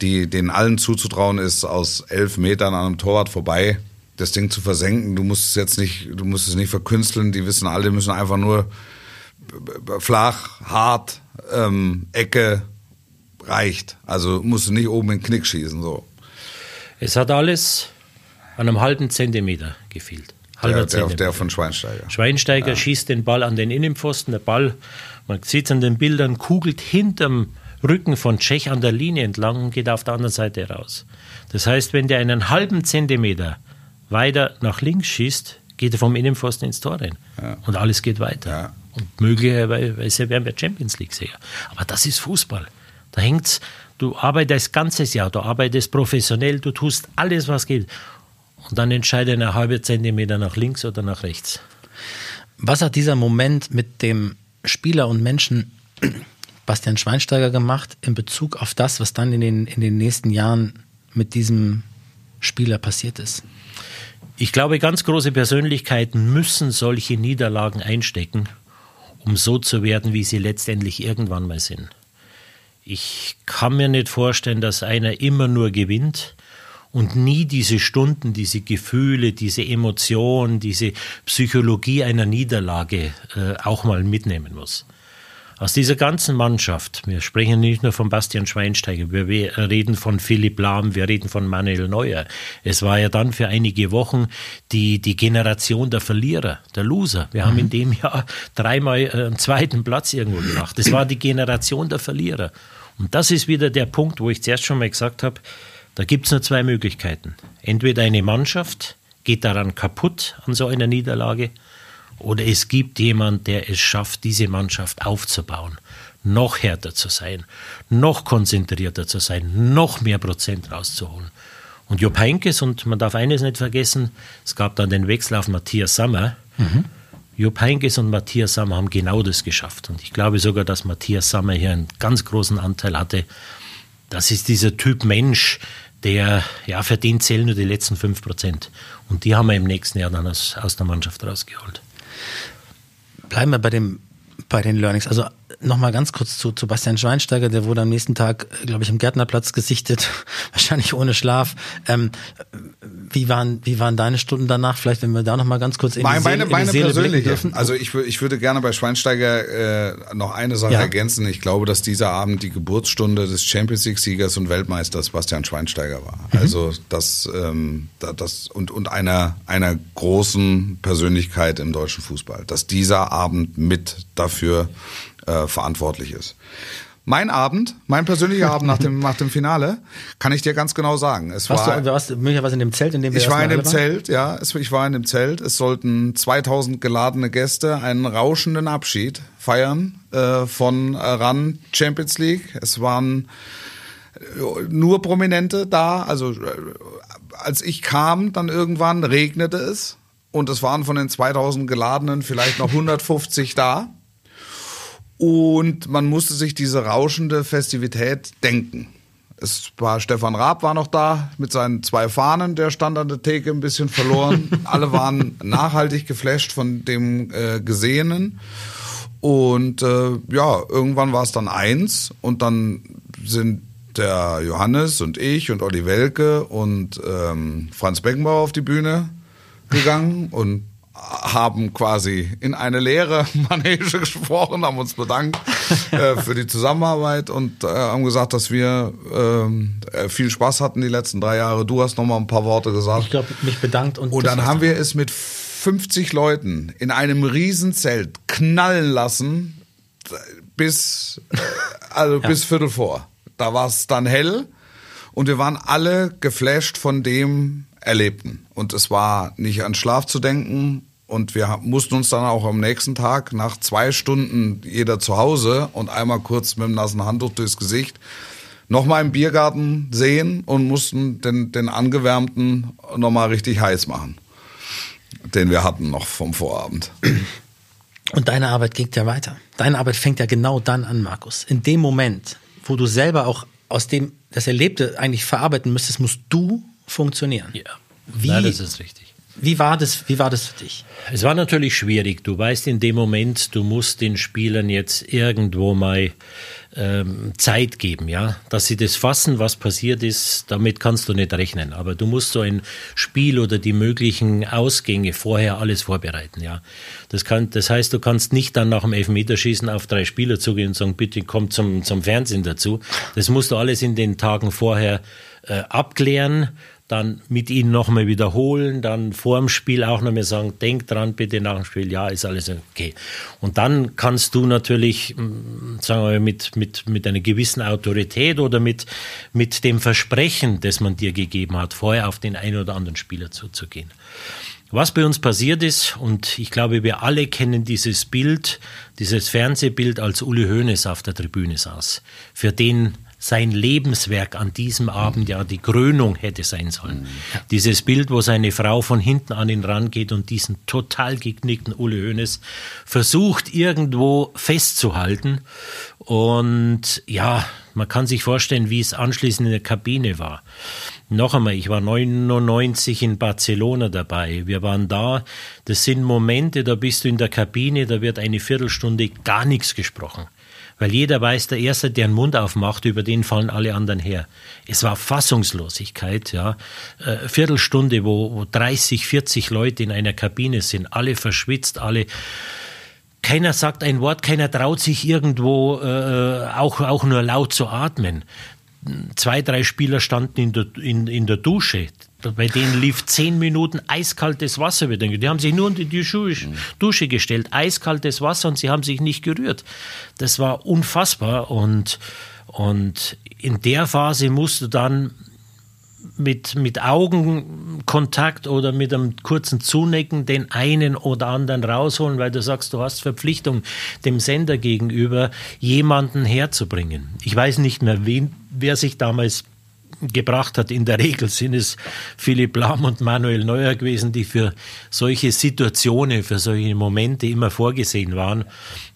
die denen allen zuzutrauen ist, aus elf Metern an einem Torwart vorbei das Ding zu versenken. Du musst es jetzt nicht, du musst es nicht verkünsteln. Die wissen alle, die müssen einfach nur flach, hart, ähm, Ecke reicht. Also musst du nicht oben in den Knick schießen so. Es hat alles an einem halben Zentimeter gefehlt. Halber der, der, der von Schweinsteiger. Schweinsteiger ja. schießt den Ball an den Innenpfosten. Der Ball, man sieht es an den Bildern, kugelt hinterm Rücken von Tschech an der Linie entlang und geht auf der anderen Seite raus. Das heißt, wenn der einen halben Zentimeter weiter nach links schießt, geht er vom Innenpfosten ins Tor rein. Ja. Und alles geht weiter. Ja. Und möglicherweise werden wir Champions League-Sieger. Aber das ist Fußball. Da hängt's, du arbeitest das ganze Jahr, du arbeitest professionell, du tust alles, was geht. Und dann entscheide eine halbe Zentimeter nach links oder nach rechts. Was hat dieser Moment mit dem Spieler und Menschen Bastian Schweinsteiger gemacht in Bezug auf das, was dann in den, in den nächsten Jahren mit diesem Spieler passiert ist? Ich glaube, ganz große Persönlichkeiten müssen solche Niederlagen einstecken, um so zu werden, wie sie letztendlich irgendwann mal sind. Ich kann mir nicht vorstellen, dass einer immer nur gewinnt und nie diese Stunden, diese Gefühle, diese Emotionen, diese Psychologie einer Niederlage äh, auch mal mitnehmen muss. Aus dieser ganzen Mannschaft, wir sprechen nicht nur von Bastian Schweinsteiger, wir reden von Philipp Lahm, wir reden von Manuel Neuer. Es war ja dann für einige Wochen die, die Generation der Verlierer, der Loser. Wir mhm. haben in dem Jahr dreimal äh, einen zweiten Platz irgendwo gemacht. Es war die Generation der Verlierer. Und das ist wieder der Punkt, wo ich zuerst schon mal gesagt habe, da gibt es nur zwei Möglichkeiten. Entweder eine Mannschaft geht daran kaputt an so einer Niederlage oder es gibt jemand, der es schafft, diese Mannschaft aufzubauen, noch härter zu sein, noch konzentrierter zu sein, noch mehr Prozent rauszuholen. Und Jupp Heinkes, und man darf eines nicht vergessen, es gab dann den Wechsel auf Matthias Sammer. Mhm. Jupp Heinkes und Matthias Sammer haben genau das geschafft. Und ich glaube sogar, dass Matthias Sammer hier einen ganz großen Anteil hatte. Das ist dieser Typ Mensch, der, ja, für den zählen nur die letzten 5 Prozent. Und die haben wir im nächsten Jahr dann aus, aus der Mannschaft rausgeholt. Bleiben wir bei dem bei den Learnings. Also nochmal ganz kurz zu, zu Bastian Schweinsteiger, der wurde am nächsten Tag, glaube ich, im Gärtnerplatz gesichtet, wahrscheinlich ohne Schlaf. Ähm, wie, waren, wie waren deine Stunden danach? Vielleicht, wenn wir da nochmal ganz kurz in meine, die Seele, meine, meine persönliche. dürfen. Also ich, ich würde gerne bei Schweinsteiger äh, noch eine Sache ja. ergänzen. Ich glaube, dass dieser Abend die Geburtsstunde des Champions League-Siegers und Weltmeisters Bastian Schweinsteiger war. Mhm. Also das, ähm, das und, und einer, einer großen Persönlichkeit im deutschen Fußball. Dass dieser Abend mit dafür äh, verantwortlich ist. Mein Abend, mein persönlicher Abend nach dem, nach dem Finale, kann ich dir ganz genau sagen. Es warst war, du, warst möglicherweise in dem Zelt, in dem wir Ich war in dem Zelt, ja. Es, ich war in dem Zelt. Es sollten 2000 geladene Gäste einen rauschenden Abschied feiern äh, von RAN Champions League. Es waren äh, nur Prominente da. Also äh, als ich kam, dann irgendwann regnete es und es waren von den 2000 geladenen vielleicht noch 150 da. Und man musste sich diese rauschende Festivität denken. Es war Stefan Raab war noch da mit seinen zwei Fahnen, der stand an der Theke ein bisschen verloren. Alle waren nachhaltig geflasht von dem äh, Gesehenen. Und äh, ja, irgendwann war es dann eins und dann sind der Johannes und ich und Olli Welke und ähm, Franz Beckenbauer auf die Bühne gegangen und haben quasi in eine leere Manege gesprochen, haben uns bedankt äh, für die Zusammenarbeit und äh, haben gesagt, dass wir ähm, äh, viel Spaß hatten die letzten drei Jahre. Du hast noch mal ein paar Worte gesagt. Ich glaube, mich bedankt und. Und dann haben wir es mit 50 Leuten in einem Riesenzelt knallen lassen bis äh, also ja. bis Viertel vor. Da war es dann hell und wir waren alle geflasht von dem Erlebten. Und es war nicht an Schlaf zu denken und wir mussten uns dann auch am nächsten Tag nach zwei Stunden jeder zu Hause und einmal kurz mit dem nassen Handtuch durchs Gesicht nochmal im Biergarten sehen und mussten den, den angewärmten nochmal richtig heiß machen, den wir hatten noch vom Vorabend. Und deine Arbeit geht ja weiter. Deine Arbeit fängt ja genau dann an, Markus. In dem Moment, wo du selber auch aus dem das Erlebte eigentlich verarbeiten müsstest, musst du funktionieren. Ja, Wie, Nein, das ist richtig. Wie war das, wie war das für dich? Es war natürlich schwierig. Du weißt in dem Moment, du musst den Spielern jetzt irgendwo mal ähm, Zeit geben, ja, dass sie das fassen, was passiert ist. Damit kannst du nicht rechnen. Aber du musst so ein Spiel oder die möglichen Ausgänge vorher alles vorbereiten, ja. Das kann, das heißt, du kannst nicht dann nach dem Elfmeterschießen auf drei Spieler zugehen und sagen, bitte kommt zum, zum Fernsehen dazu. Das musst du alles in den Tagen vorher äh, abklären dann mit ihnen nochmal wiederholen, dann vor dem Spiel auch nochmal sagen, denk dran bitte nach dem Spiel, ja, ist alles okay. Und dann kannst du natürlich, mm, sagen wir, mit, mit, mit einer gewissen Autorität oder mit, mit dem Versprechen, das man dir gegeben hat, vorher auf den einen oder anderen Spieler zuzugehen. Was bei uns passiert ist, und ich glaube, wir alle kennen dieses Bild, dieses Fernsehbild, als Uli Hoeneß auf der Tribüne saß, für den sein Lebenswerk an diesem Abend ja die Krönung hätte sein sollen. Dieses Bild, wo seine Frau von hinten an ihn rangeht und diesen total geknickten Uli Hoeneß versucht irgendwo festzuhalten. Und ja, man kann sich vorstellen, wie es anschließend in der Kabine war. Noch einmal, ich war 99 in Barcelona dabei. Wir waren da. Das sind Momente, da bist du in der Kabine, da wird eine Viertelstunde gar nichts gesprochen. Weil jeder weiß, der Erste, der den Mund aufmacht, über den fallen alle anderen her. Es war Fassungslosigkeit, ja. Äh, Viertelstunde, wo, wo 30, 40 Leute in einer Kabine sind, alle verschwitzt, alle keiner sagt ein Wort, keiner traut sich irgendwo äh, auch, auch nur laut zu atmen zwei, drei Spieler standen in der, in, in der Dusche. Bei denen lief zehn Minuten eiskaltes Wasser. Die haben sich nur unter die Dusche gestellt, eiskaltes Wasser und sie haben sich nicht gerührt. Das war unfassbar und, und in der Phase musst du dann mit, mit Augenkontakt oder mit einem kurzen Zunecken den einen oder anderen rausholen, weil du sagst, du hast Verpflichtung, dem Sender gegenüber jemanden herzubringen. Ich weiß nicht mehr, wen, wer sich damals gebracht hat. In der Regel sind es Philipp Lahm und Manuel Neuer gewesen, die für solche Situationen, für solche Momente immer vorgesehen waren.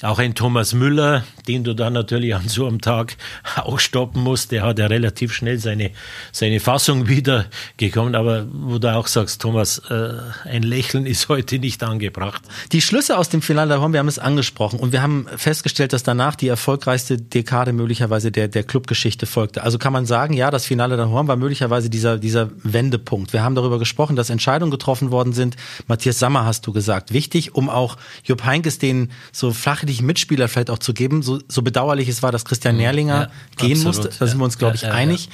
Auch ein Thomas Müller, den du dann natürlich an so einem Tag auch stoppen musst, der hat ja relativ schnell seine, seine Fassung wieder gekommen. Aber wo du auch sagst, Thomas, äh, ein Lächeln ist heute nicht angebracht. Die Schlüsse aus dem Finale, wir haben es angesprochen und wir haben festgestellt, dass danach die erfolgreichste Dekade möglicherweise der, der Clubgeschichte folgte. Also kann man sagen, ja, das Finale Finale Horn war möglicherweise dieser, dieser Wendepunkt. Wir haben darüber gesprochen, dass Entscheidungen getroffen worden sind. Matthias Sammer hast du gesagt. Wichtig, um auch Jupp Heinkes den so flachlichen Mitspieler vielleicht auch zu geben. So, so bedauerlich es war, dass Christian mhm. Nährlinger ja, gehen absolut. musste. Da sind wir uns, glaube ich, ja, einig.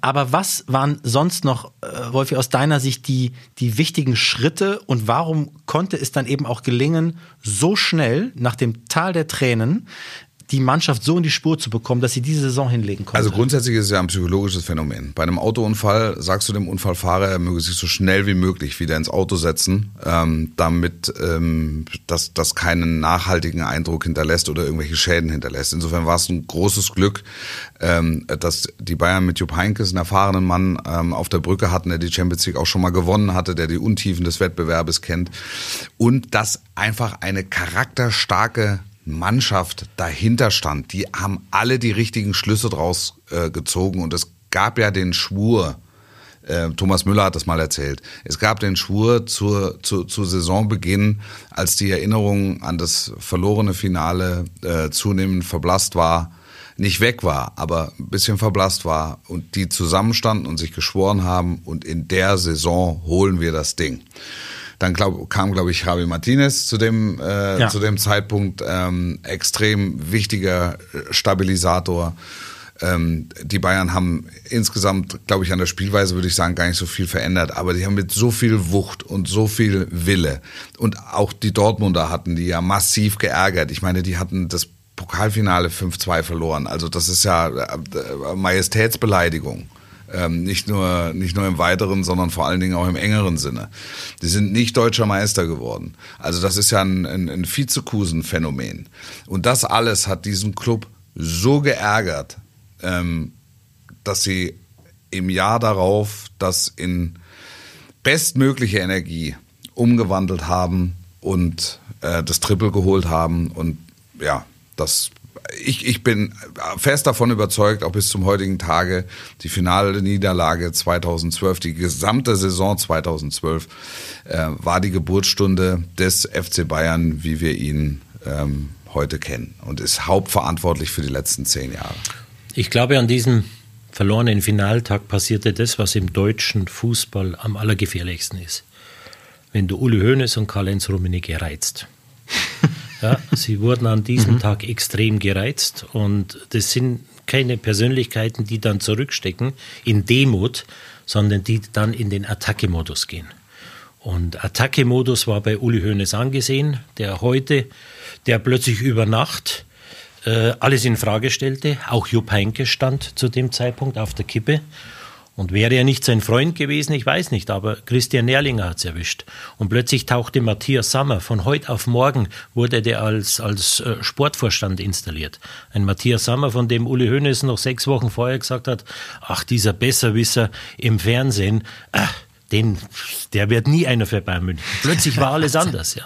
Aber was waren sonst noch, äh, Wolfi, aus deiner Sicht die, die wichtigen Schritte und warum konnte es dann eben auch gelingen, so schnell nach dem Tal der Tränen die Mannschaft so in die Spur zu bekommen, dass sie diese Saison hinlegen konnte? Also grundsätzlich ist es ja ein psychologisches Phänomen. Bei einem Autounfall sagst du dem Unfallfahrer, er möge sich so schnell wie möglich wieder ins Auto setzen, ähm, damit ähm, das, das keinen nachhaltigen Eindruck hinterlässt oder irgendwelche Schäden hinterlässt. Insofern war es ein großes Glück, ähm, dass die Bayern mit Jupp Heynckes einen erfahrenen Mann ähm, auf der Brücke hatten, der die Champions League auch schon mal gewonnen hatte, der die Untiefen des Wettbewerbes kennt und dass einfach eine charakterstarke Mannschaft dahinter stand. Die haben alle die richtigen Schlüsse draus äh, gezogen und es gab ja den Schwur, äh, Thomas Müller hat das mal erzählt. Es gab den Schwur zur, zu, zu Saisonbeginn, als die Erinnerung an das verlorene Finale äh, zunehmend verblasst war, nicht weg war, aber ein bisschen verblasst war und die zusammenstanden und sich geschworen haben und in der Saison holen wir das Ding. Dann glaub, kam, glaube ich, Javi Martinez zu dem, äh, ja. zu dem Zeitpunkt ähm, extrem wichtiger Stabilisator. Ähm, die Bayern haben insgesamt, glaube ich, an der Spielweise würde ich sagen, gar nicht so viel verändert, aber die haben mit so viel Wucht und so viel Wille und auch die Dortmunder hatten die ja massiv geärgert. Ich meine, die hatten das Pokalfinale 5-2 verloren. Also das ist ja äh, Majestätsbeleidigung. Ähm, nicht, nur, nicht nur im weiteren, sondern vor allen Dingen auch im engeren Sinne. Die sind nicht deutscher Meister geworden. Also das ist ja ein, ein, ein Vizekusen-Phänomen. Und das alles hat diesen Club so geärgert, ähm, dass sie im Jahr darauf das in bestmögliche Energie umgewandelt haben und äh, das Triple geholt haben. Und ja, das ich, ich bin fest davon überzeugt, auch bis zum heutigen Tage, die finale Niederlage 2012, die gesamte Saison 2012, äh, war die Geburtsstunde des FC Bayern, wie wir ihn ähm, heute kennen und ist hauptverantwortlich für die letzten zehn Jahre. Ich glaube, an diesem verlorenen Finaltag passierte das, was im deutschen Fußball am allergefährlichsten ist. Wenn du Uli Hoeneß und Karl-Heinz Rummenigge reizt. Ja, sie wurden an diesem mhm. Tag extrem gereizt und das sind keine Persönlichkeiten, die dann zurückstecken in Demut, sondern die dann in den Attacke-Modus gehen. Und Attacke-Modus war bei Uli Hoeneß angesehen, der heute, der plötzlich über Nacht äh, alles in Frage stellte. Auch Jupp Heynckes stand zu dem Zeitpunkt auf der Kippe. Und wäre er nicht sein Freund gewesen, ich weiß nicht, aber Christian Nerlinger hat es erwischt. Und plötzlich tauchte Matthias Sammer, von heute auf morgen wurde der als, als äh, Sportvorstand installiert. Ein Matthias Sammer, von dem Uli Hoeneß noch sechs Wochen vorher gesagt hat, ach, dieser Besserwisser im Fernsehen, ach, den, der wird nie einer für Bayern München. Plötzlich war alles anders. Ja.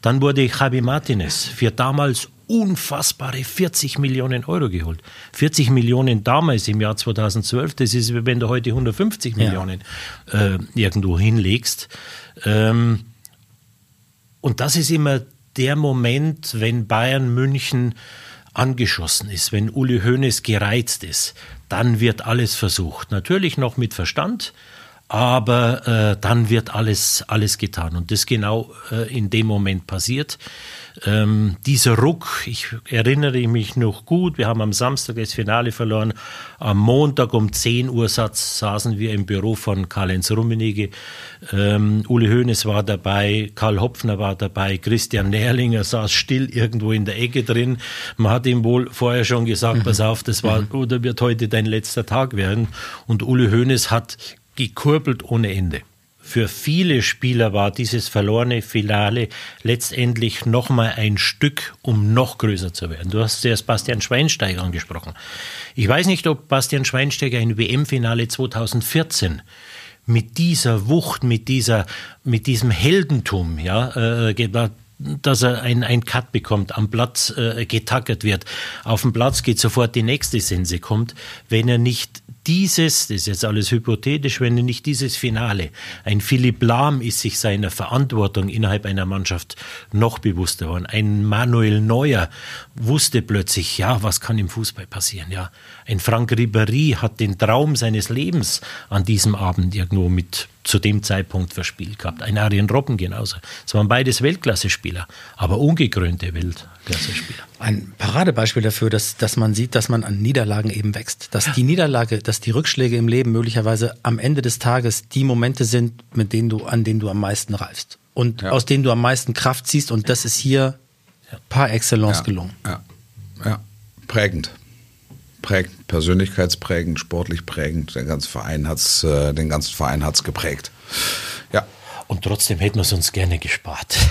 Dann wurde Javi Martinez für damals unfassbare 40 Millionen Euro geholt. 40 Millionen damals im Jahr 2012, das ist, wenn du heute 150 ja. Millionen äh, irgendwo hinlegst. Ähm, und das ist immer der Moment, wenn Bayern München angeschossen ist, wenn Uli Hoeneß gereizt ist, dann wird alles versucht. Natürlich noch mit Verstand, aber äh, dann wird alles, alles getan. Und das genau äh, in dem Moment passiert. Ähm, dieser Ruck, ich erinnere mich noch gut, wir haben am Samstag das Finale verloren. Am Montag um 10 Uhr saß, saßen wir im Büro von Karl-Heinz Rummenigge. Ähm, Uli Hoeneß war dabei, Karl Hopfner war dabei, Christian Nährlinger saß still irgendwo in der Ecke drin. Man hat ihm wohl vorher schon gesagt, mhm. pass auf, das war mhm. oder wird heute dein letzter Tag werden. Und Uli Hoeneß hat gekurbelt ohne Ende. Für viele Spieler war dieses verlorene Finale letztendlich nochmal ein Stück, um noch größer zu werden. Du hast zuerst Bastian Schweinsteiger angesprochen. Ich weiß nicht, ob Bastian Schweinsteiger ein WM-Finale 2014 mit dieser Wucht, mit dieser, mit diesem Heldentum, ja, äh, dass er ein, ein Cut bekommt, am Platz äh, getackert wird. Auf dem Platz geht sofort die nächste Sense kommt, wenn er nicht dieses, das ist jetzt alles hypothetisch, wenn nicht dieses Finale, ein Philipp Lahm ist sich seiner Verantwortung innerhalb einer Mannschaft noch bewusster geworden. Ein Manuel Neuer wusste plötzlich, ja, was kann im Fußball passieren, ja. Ein Frank Ribéry hat den Traum seines Lebens an diesem Abend irgendwo mit zu dem Zeitpunkt verspielt gehabt. Ein Arjen Robben genauso. Es waren beides Weltklasse-Spieler, aber ungekrönte Weltklasse-Spieler. Ein Paradebeispiel dafür, dass, dass man sieht, dass man an Niederlagen eben wächst. Dass die Niederlage, dass die Rückschläge im Leben möglicherweise am Ende des Tages die Momente sind, mit denen du, an denen du am meisten reifst. Und ja. aus denen du am meisten Kraft ziehst. Und das ist hier par excellence ja. gelungen. Ja. ja, prägend prägend, persönlichkeitsprägend, sportlich prägend. Der ganze Verein hat's, äh, den ganzen Verein hat's geprägt. Ja. Und trotzdem hätten wir es uns gerne gespart.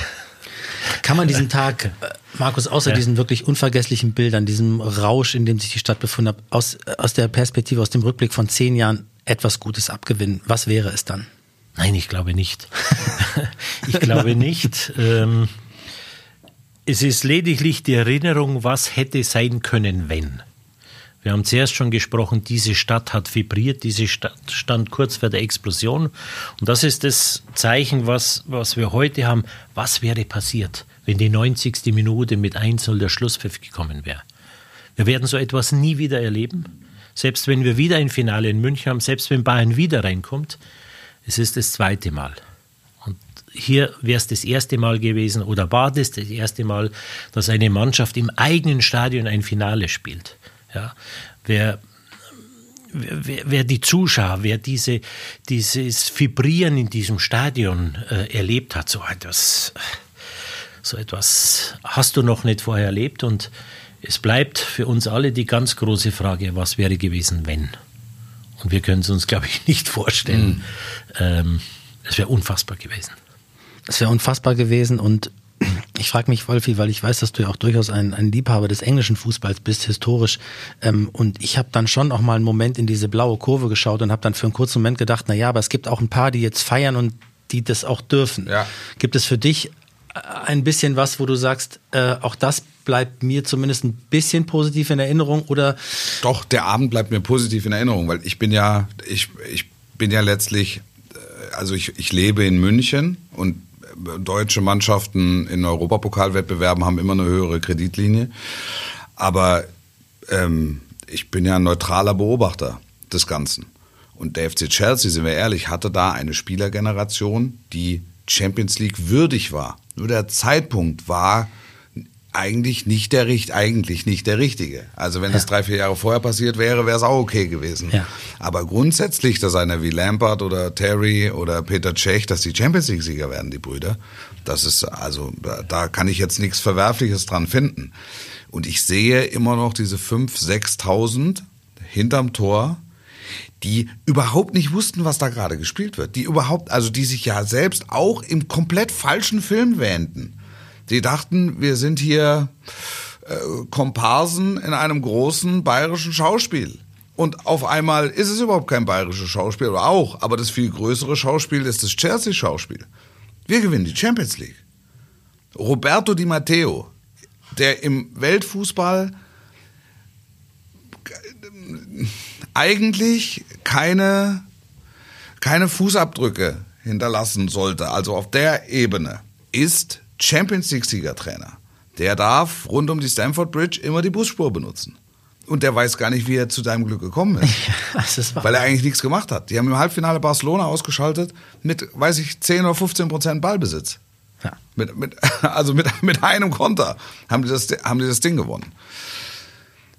Kann man diesen Tag, äh, Markus, außer ja. diesen wirklich unvergesslichen Bildern, diesem Rausch, in dem sich die Stadt befunden hat, aus, aus der Perspektive, aus dem Rückblick von zehn Jahren etwas Gutes abgewinnen? Was wäre es dann? Nein, ich glaube nicht. ich glaube nicht. Ähm, es ist lediglich die Erinnerung, was hätte sein können, wenn. Wir haben zuerst schon gesprochen, diese Stadt hat vibriert, diese Stadt stand kurz vor der Explosion. Und das ist das Zeichen, was, was wir heute haben. Was wäre passiert, wenn die 90. Minute mit 1-0 der Schlusspfiff gekommen wäre? Wir werden so etwas nie wieder erleben. Selbst wenn wir wieder ein Finale in München haben, selbst wenn Bayern wieder reinkommt, es ist das zweite Mal. Und hier wäre es das erste Mal gewesen oder war das das erste Mal, dass eine Mannschaft im eigenen Stadion ein Finale spielt. Ja, wer, wer, wer die Zuschauer, wer diese, dieses Vibrieren in diesem Stadion äh, erlebt hat, so etwas, so etwas hast du noch nicht vorher erlebt und es bleibt für uns alle die ganz große Frage, was wäre gewesen, wenn? Und wir können es uns, glaube ich, nicht vorstellen. Mhm. Ähm, es wäre unfassbar gewesen. Es wäre unfassbar gewesen und ich frage mich, Wolfi, weil ich weiß, dass du ja auch durchaus ein, ein Liebhaber des englischen Fußballs bist, historisch. Ähm, und ich habe dann schon auch mal einen Moment in diese blaue Kurve geschaut und habe dann für einen kurzen Moment gedacht, na ja, aber es gibt auch ein paar, die jetzt feiern und die das auch dürfen. Ja. Gibt es für dich äh, ein bisschen was, wo du sagst, äh, auch das bleibt mir zumindest ein bisschen positiv in Erinnerung oder? Doch, der Abend bleibt mir positiv in Erinnerung, weil ich bin ja, ich, ich bin ja letztlich, äh, also ich, ich lebe in München und deutsche Mannschaften in Europapokalwettbewerben haben immer eine höhere Kreditlinie. Aber ähm, ich bin ja ein neutraler Beobachter des Ganzen. Und der FC Chelsea, sind wir ehrlich, hatte da eine Spielergeneration, die Champions League würdig war. Nur der Zeitpunkt war eigentlich nicht der Richt, eigentlich nicht der richtige. Also wenn ja. das drei, vier Jahre vorher passiert wäre, wäre es auch okay gewesen. Ja. Aber grundsätzlich, dass einer wie Lampard oder Terry oder Peter Cech, dass die Champions League Sieger werden, die Brüder, das ist also, da kann ich jetzt nichts Verwerfliches dran finden. Und ich sehe immer noch diese fünf, sechstausend hinterm Tor, die überhaupt nicht wussten, was da gerade gespielt wird. Die überhaupt, also die sich ja selbst auch im komplett falschen Film wähnten. Die dachten, wir sind hier äh, Komparsen in einem großen bayerischen Schauspiel. Und auf einmal ist es überhaupt kein bayerisches Schauspiel, oder auch, aber das viel größere Schauspiel ist das Chelsea-Schauspiel. Wir gewinnen die Champions League. Roberto Di Matteo, der im Weltfußball eigentlich keine, keine Fußabdrücke hinterlassen sollte, also auf der Ebene, ist Champions League-Siegertrainer. Der darf rund um die Stamford Bridge immer die Busspur benutzen. Und der weiß gar nicht, wie er zu deinem Glück gekommen ist. ist weil er eigentlich nichts gemacht hat. Die haben im Halbfinale Barcelona ausgeschaltet mit, weiß ich, 10 oder 15 Prozent Ballbesitz. Ja. Mit, mit, also mit, mit einem Konter haben die, das, haben die das Ding gewonnen.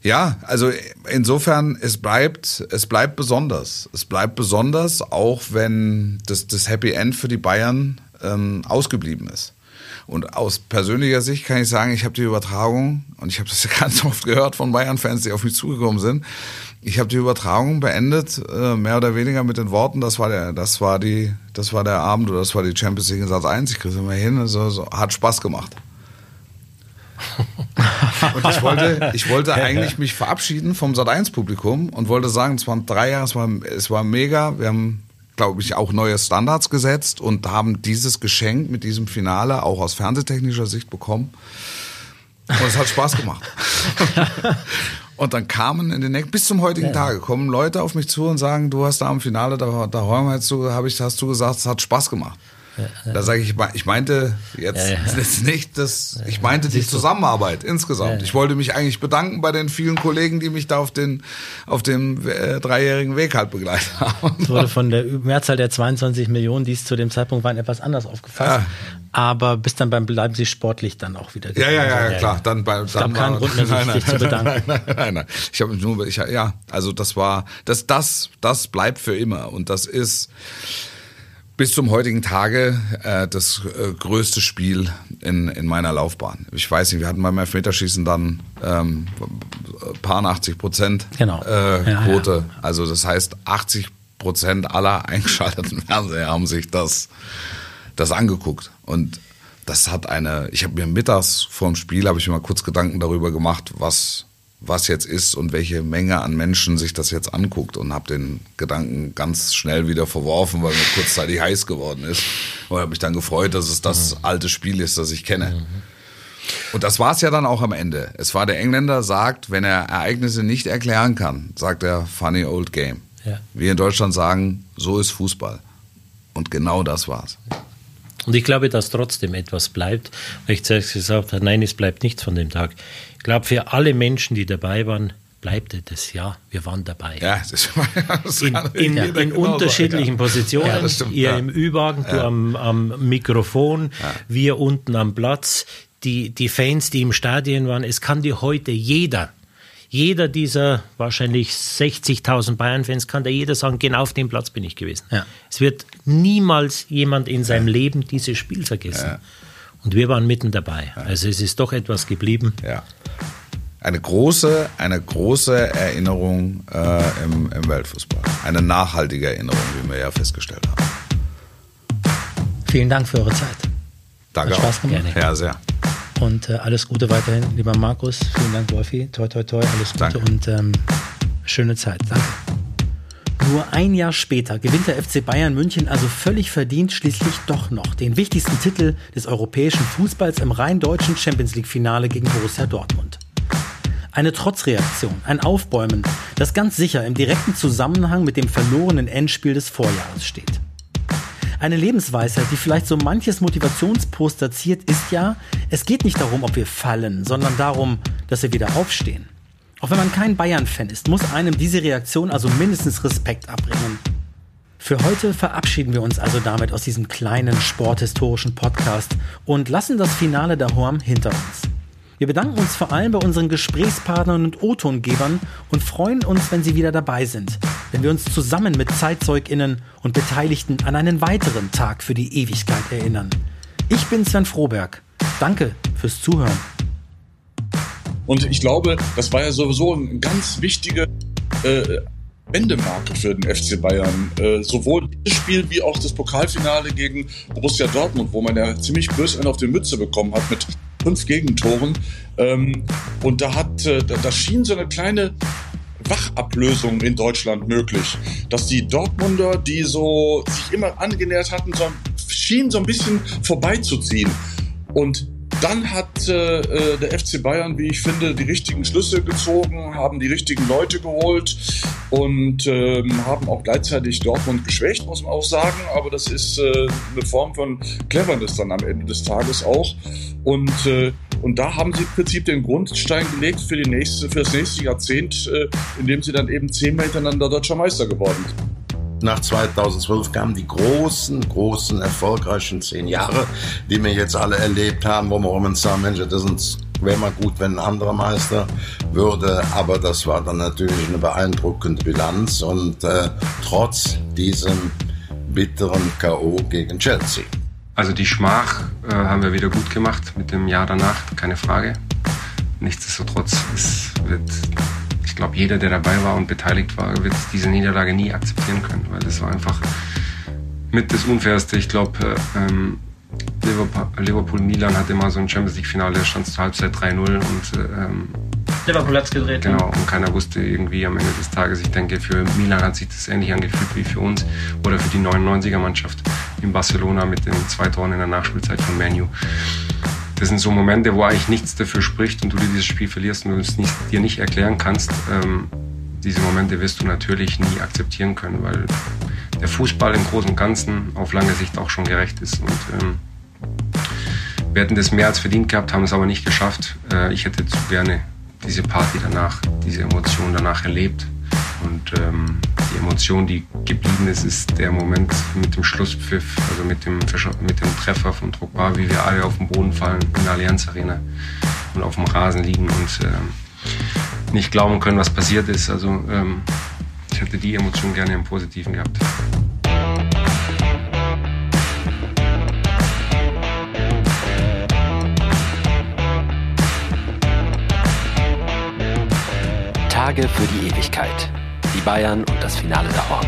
Ja, also insofern, es bleibt, es bleibt besonders. Es bleibt besonders, auch wenn das, das Happy End für die Bayern ähm, ausgeblieben ist. Und aus persönlicher Sicht kann ich sagen, ich habe die Übertragung, und ich habe das ja ganz oft gehört von Bayern-Fans, die auf mich zugekommen sind, ich habe die Übertragung beendet, äh, mehr oder weniger mit den Worten, das war der, das war die, das war der Abend oder das war die Champions League in Satz 1, ich kriege es immer hin, also, so, hat Spaß gemacht. und ich wollte, ich wollte eigentlich mich verabschieden vom Sat1-Publikum und wollte sagen, es waren drei Jahre, es war, es war mega. Wir haben, glaube ich, auch neue Standards gesetzt und haben dieses Geschenk mit diesem Finale auch aus fernsehtechnischer Sicht bekommen. Und es hat Spaß gemacht. und dann kamen in den nächsten, bis zum heutigen ja. Tage, kommen Leute auf mich zu und sagen, du hast da am Finale, da, da hast du, hab ich, hast du gesagt, es hat Spaß gemacht. Da sage ich, ich meinte jetzt, jetzt nicht das, ich meinte die Zusammenarbeit insgesamt. Ich wollte mich eigentlich bedanken bei den vielen Kollegen, die mich da auf den, auf dem äh, dreijährigen Weg halt begleitet haben. Es wurde von der Mehrzahl der 22 Millionen, die es zu dem Zeitpunkt waren, etwas anders aufgefasst. Aber bis dann beim Bleiben Sie sportlich dann auch wieder. Ja, ja, ja, ja, klar. Dann bei, es gab keinen Grund mehr, sich, nein, nein, zu bedanken. Nein, nein, nein, nein. Ich habe nur, ich, ja, also das war, das, das, das bleibt für immer und das ist, bis zum heutigen Tage äh, das äh, größte Spiel in, in meiner Laufbahn. Ich weiß nicht, wir hatten beim Elfmeterschießen dann ähm, paar 80 Prozent genau. äh, ja, Quote. Ja. Also das heißt, 80 Prozent aller eingeschalteten Fernseher haben sich das, das angeguckt. Und das hat eine, ich habe mir mittags vor dem Spiel, habe ich mir mal kurz Gedanken darüber gemacht, was was jetzt ist und welche Menge an Menschen sich das jetzt anguckt und habe den Gedanken ganz schnell wieder verworfen, weil mir kurzzeitig heiß geworden ist und habe mich dann gefreut, dass es das mhm. alte Spiel ist, das ich kenne. Mhm. Und das war es ja dann auch am Ende. Es war der Engländer sagt, wenn er Ereignisse nicht erklären kann, sagt er funny old game. Ja. Wir in Deutschland sagen, so ist Fußball. Und genau das war's. Und ich glaube, dass trotzdem etwas bleibt. Weil ich zuerst gesagt habe, nein, es bleibt nichts von dem Tag. Ich glaube, für alle Menschen, die dabei waren, bleibt das ja, wir waren dabei. Ja, das, das in, in, in genau unterschiedlichen sein, Positionen. Ja, stimmt, ihr ja. im Ü-Wagen, du am, am, Mikrofon, wir unten am Platz, die, die Fans, die im Stadion waren. Es kann dir heute jeder, jeder dieser wahrscheinlich 60.000 Bayern-Fans, kann dir jeder sagen, genau auf dem Platz bin ich gewesen. Es wird niemals jemand in seinem Leben dieses Spiel vergessen. Und wir waren mitten dabei. Also es ist doch etwas geblieben. Ja. Eine große, eine große Erinnerung äh, im, im Weltfußball. Eine nachhaltige Erinnerung, wie wir ja festgestellt haben. Vielen Dank für eure Zeit. Danke. Hat Spaß gemacht. Gerne. Ja, sehr. Und äh, alles Gute weiterhin, lieber Markus. Vielen Dank, Wolfi. Toi, toi, toi. Alles Gute Danke. und ähm, schöne Zeit. Danke. Nur ein Jahr später gewinnt der FC Bayern München also völlig verdient schließlich doch noch den wichtigsten Titel des europäischen Fußballs im rein deutschen Champions League Finale gegen Borussia Dortmund. Eine Trotzreaktion, ein Aufbäumen, das ganz sicher im direkten Zusammenhang mit dem verlorenen Endspiel des Vorjahres steht. Eine Lebensweisheit, die vielleicht so manches Motivationsposter ziert, ist ja, es geht nicht darum, ob wir fallen, sondern darum, dass wir wieder aufstehen. Auch wenn man kein Bayern-Fan ist, muss einem diese Reaktion also mindestens Respekt abbringen. Für heute verabschieden wir uns also damit aus diesem kleinen sporthistorischen Podcast und lassen das Finale der Horm hinter uns. Wir bedanken uns vor allem bei unseren Gesprächspartnern und O-Tongebern und freuen uns, wenn Sie wieder dabei sind, wenn wir uns zusammen mit ZeitzeugInnen und Beteiligten an einen weiteren Tag für die Ewigkeit erinnern. Ich bin Sven Froberg. Danke fürs Zuhören. Und ich glaube, das war ja sowieso ein ganz wichtiger äh, Wendemarke für den FC Bayern. Äh, sowohl dieses Spiel wie auch das Pokalfinale gegen Borussia Dortmund, wo man ja ziemlich böse einen auf die Mütze bekommen hat mit fünf Gegentoren. Ähm, und da hat, äh, da, da schien so eine kleine Wachablösung in Deutschland möglich. Dass die Dortmunder, die so sich immer angenähert hatten, so, schienen so ein bisschen vorbeizuziehen. Und dann hat äh, äh der FC Bayern, wie ich finde, die richtigen Schlüsse gezogen, haben die richtigen Leute geholt und ähm, haben auch gleichzeitig Dortmund geschwächt, muss man auch sagen. Aber das ist äh, eine Form von Cleverness dann am Ende des Tages auch. Und, äh, und da haben sie im Prinzip den Grundstein gelegt für, die nächste, für das nächste Jahrzehnt, äh, indem sie dann eben zehnmal hintereinander deutscher Meister geworden sind. Nach 2012 kamen die großen, großen, erfolgreichen zehn Jahre, die wir jetzt alle erlebt haben, wo wir uns sagen, Mensch, das wäre mal gut, wenn ein anderer Meister würde. Aber das war dann natürlich eine beeindruckende Bilanz und äh, trotz diesem bitteren K.O. gegen Chelsea. Also die Schmach äh, haben wir wieder gut gemacht mit dem Jahr danach, keine Frage. Nichtsdestotrotz, es wird ich glaube, jeder, der dabei war und beteiligt war, wird diese Niederlage nie akzeptieren können, weil das war einfach mit das Unfairste. Ich glaube, äh, ähm, Liverpool-Milan hatte mal so ein Champions League-Finale, da stand es zur Halbzeit 3-0 und ähm, Liverpool hat gedreht. Genau, und keiner wusste irgendwie am Ende des Tages. Ich denke, für Milan hat sich das ähnlich angefühlt wie für uns oder für die 99er-Mannschaft in Barcelona mit den zwei Toren in der Nachspielzeit von Manu das sind so Momente, wo eigentlich nichts dafür spricht und du dir dieses Spiel verlierst und du es nicht, dir nicht erklären kannst. Ähm, diese Momente wirst du natürlich nie akzeptieren können, weil der Fußball im Großen und Ganzen auf lange Sicht auch schon gerecht ist. Und ähm, wir hätten das mehr als verdient gehabt, haben es aber nicht geschafft. Äh, ich hätte zu gerne diese Party danach, diese Emotion danach erlebt. Und ähm, die Emotion, die geblieben ist, ist der Moment mit dem Schlusspfiff, also mit dem, mit dem Treffer von Drogba, wie wir alle auf den Boden fallen in der Allianz Arena und auf dem Rasen liegen und ähm, nicht glauben können, was passiert ist. Also ähm, ich hätte die Emotion gerne im Positiven gehabt. Tage für die Ewigkeit. Die Bayern und das Finale der Horn.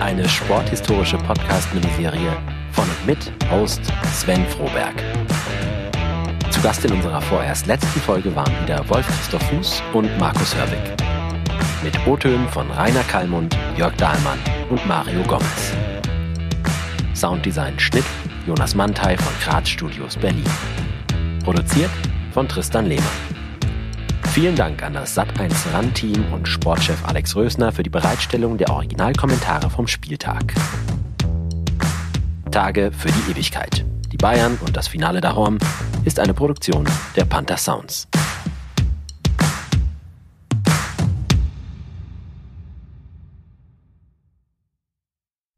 Eine sporthistorische Podcast-Miniserie von und mit Host Sven Froberg. Zu Gast in unserer vorerst letzten Folge waren wieder Wolf-Christoph Fuß und Markus Hörwig. Mit O-Tönen von Rainer Kallmund, Jörg Dahlmann und Mario Gomez. Sounddesign Schnitt Jonas Mantei von Graz Studios Berlin. Produziert von Tristan Lehmann. Vielen Dank an das Sat1 RAN-Team und Sportchef Alex Rösner für die Bereitstellung der Originalkommentare vom Spieltag. Tage für die Ewigkeit. Die Bayern und das Finale daheim ist eine Produktion der Panther Sounds.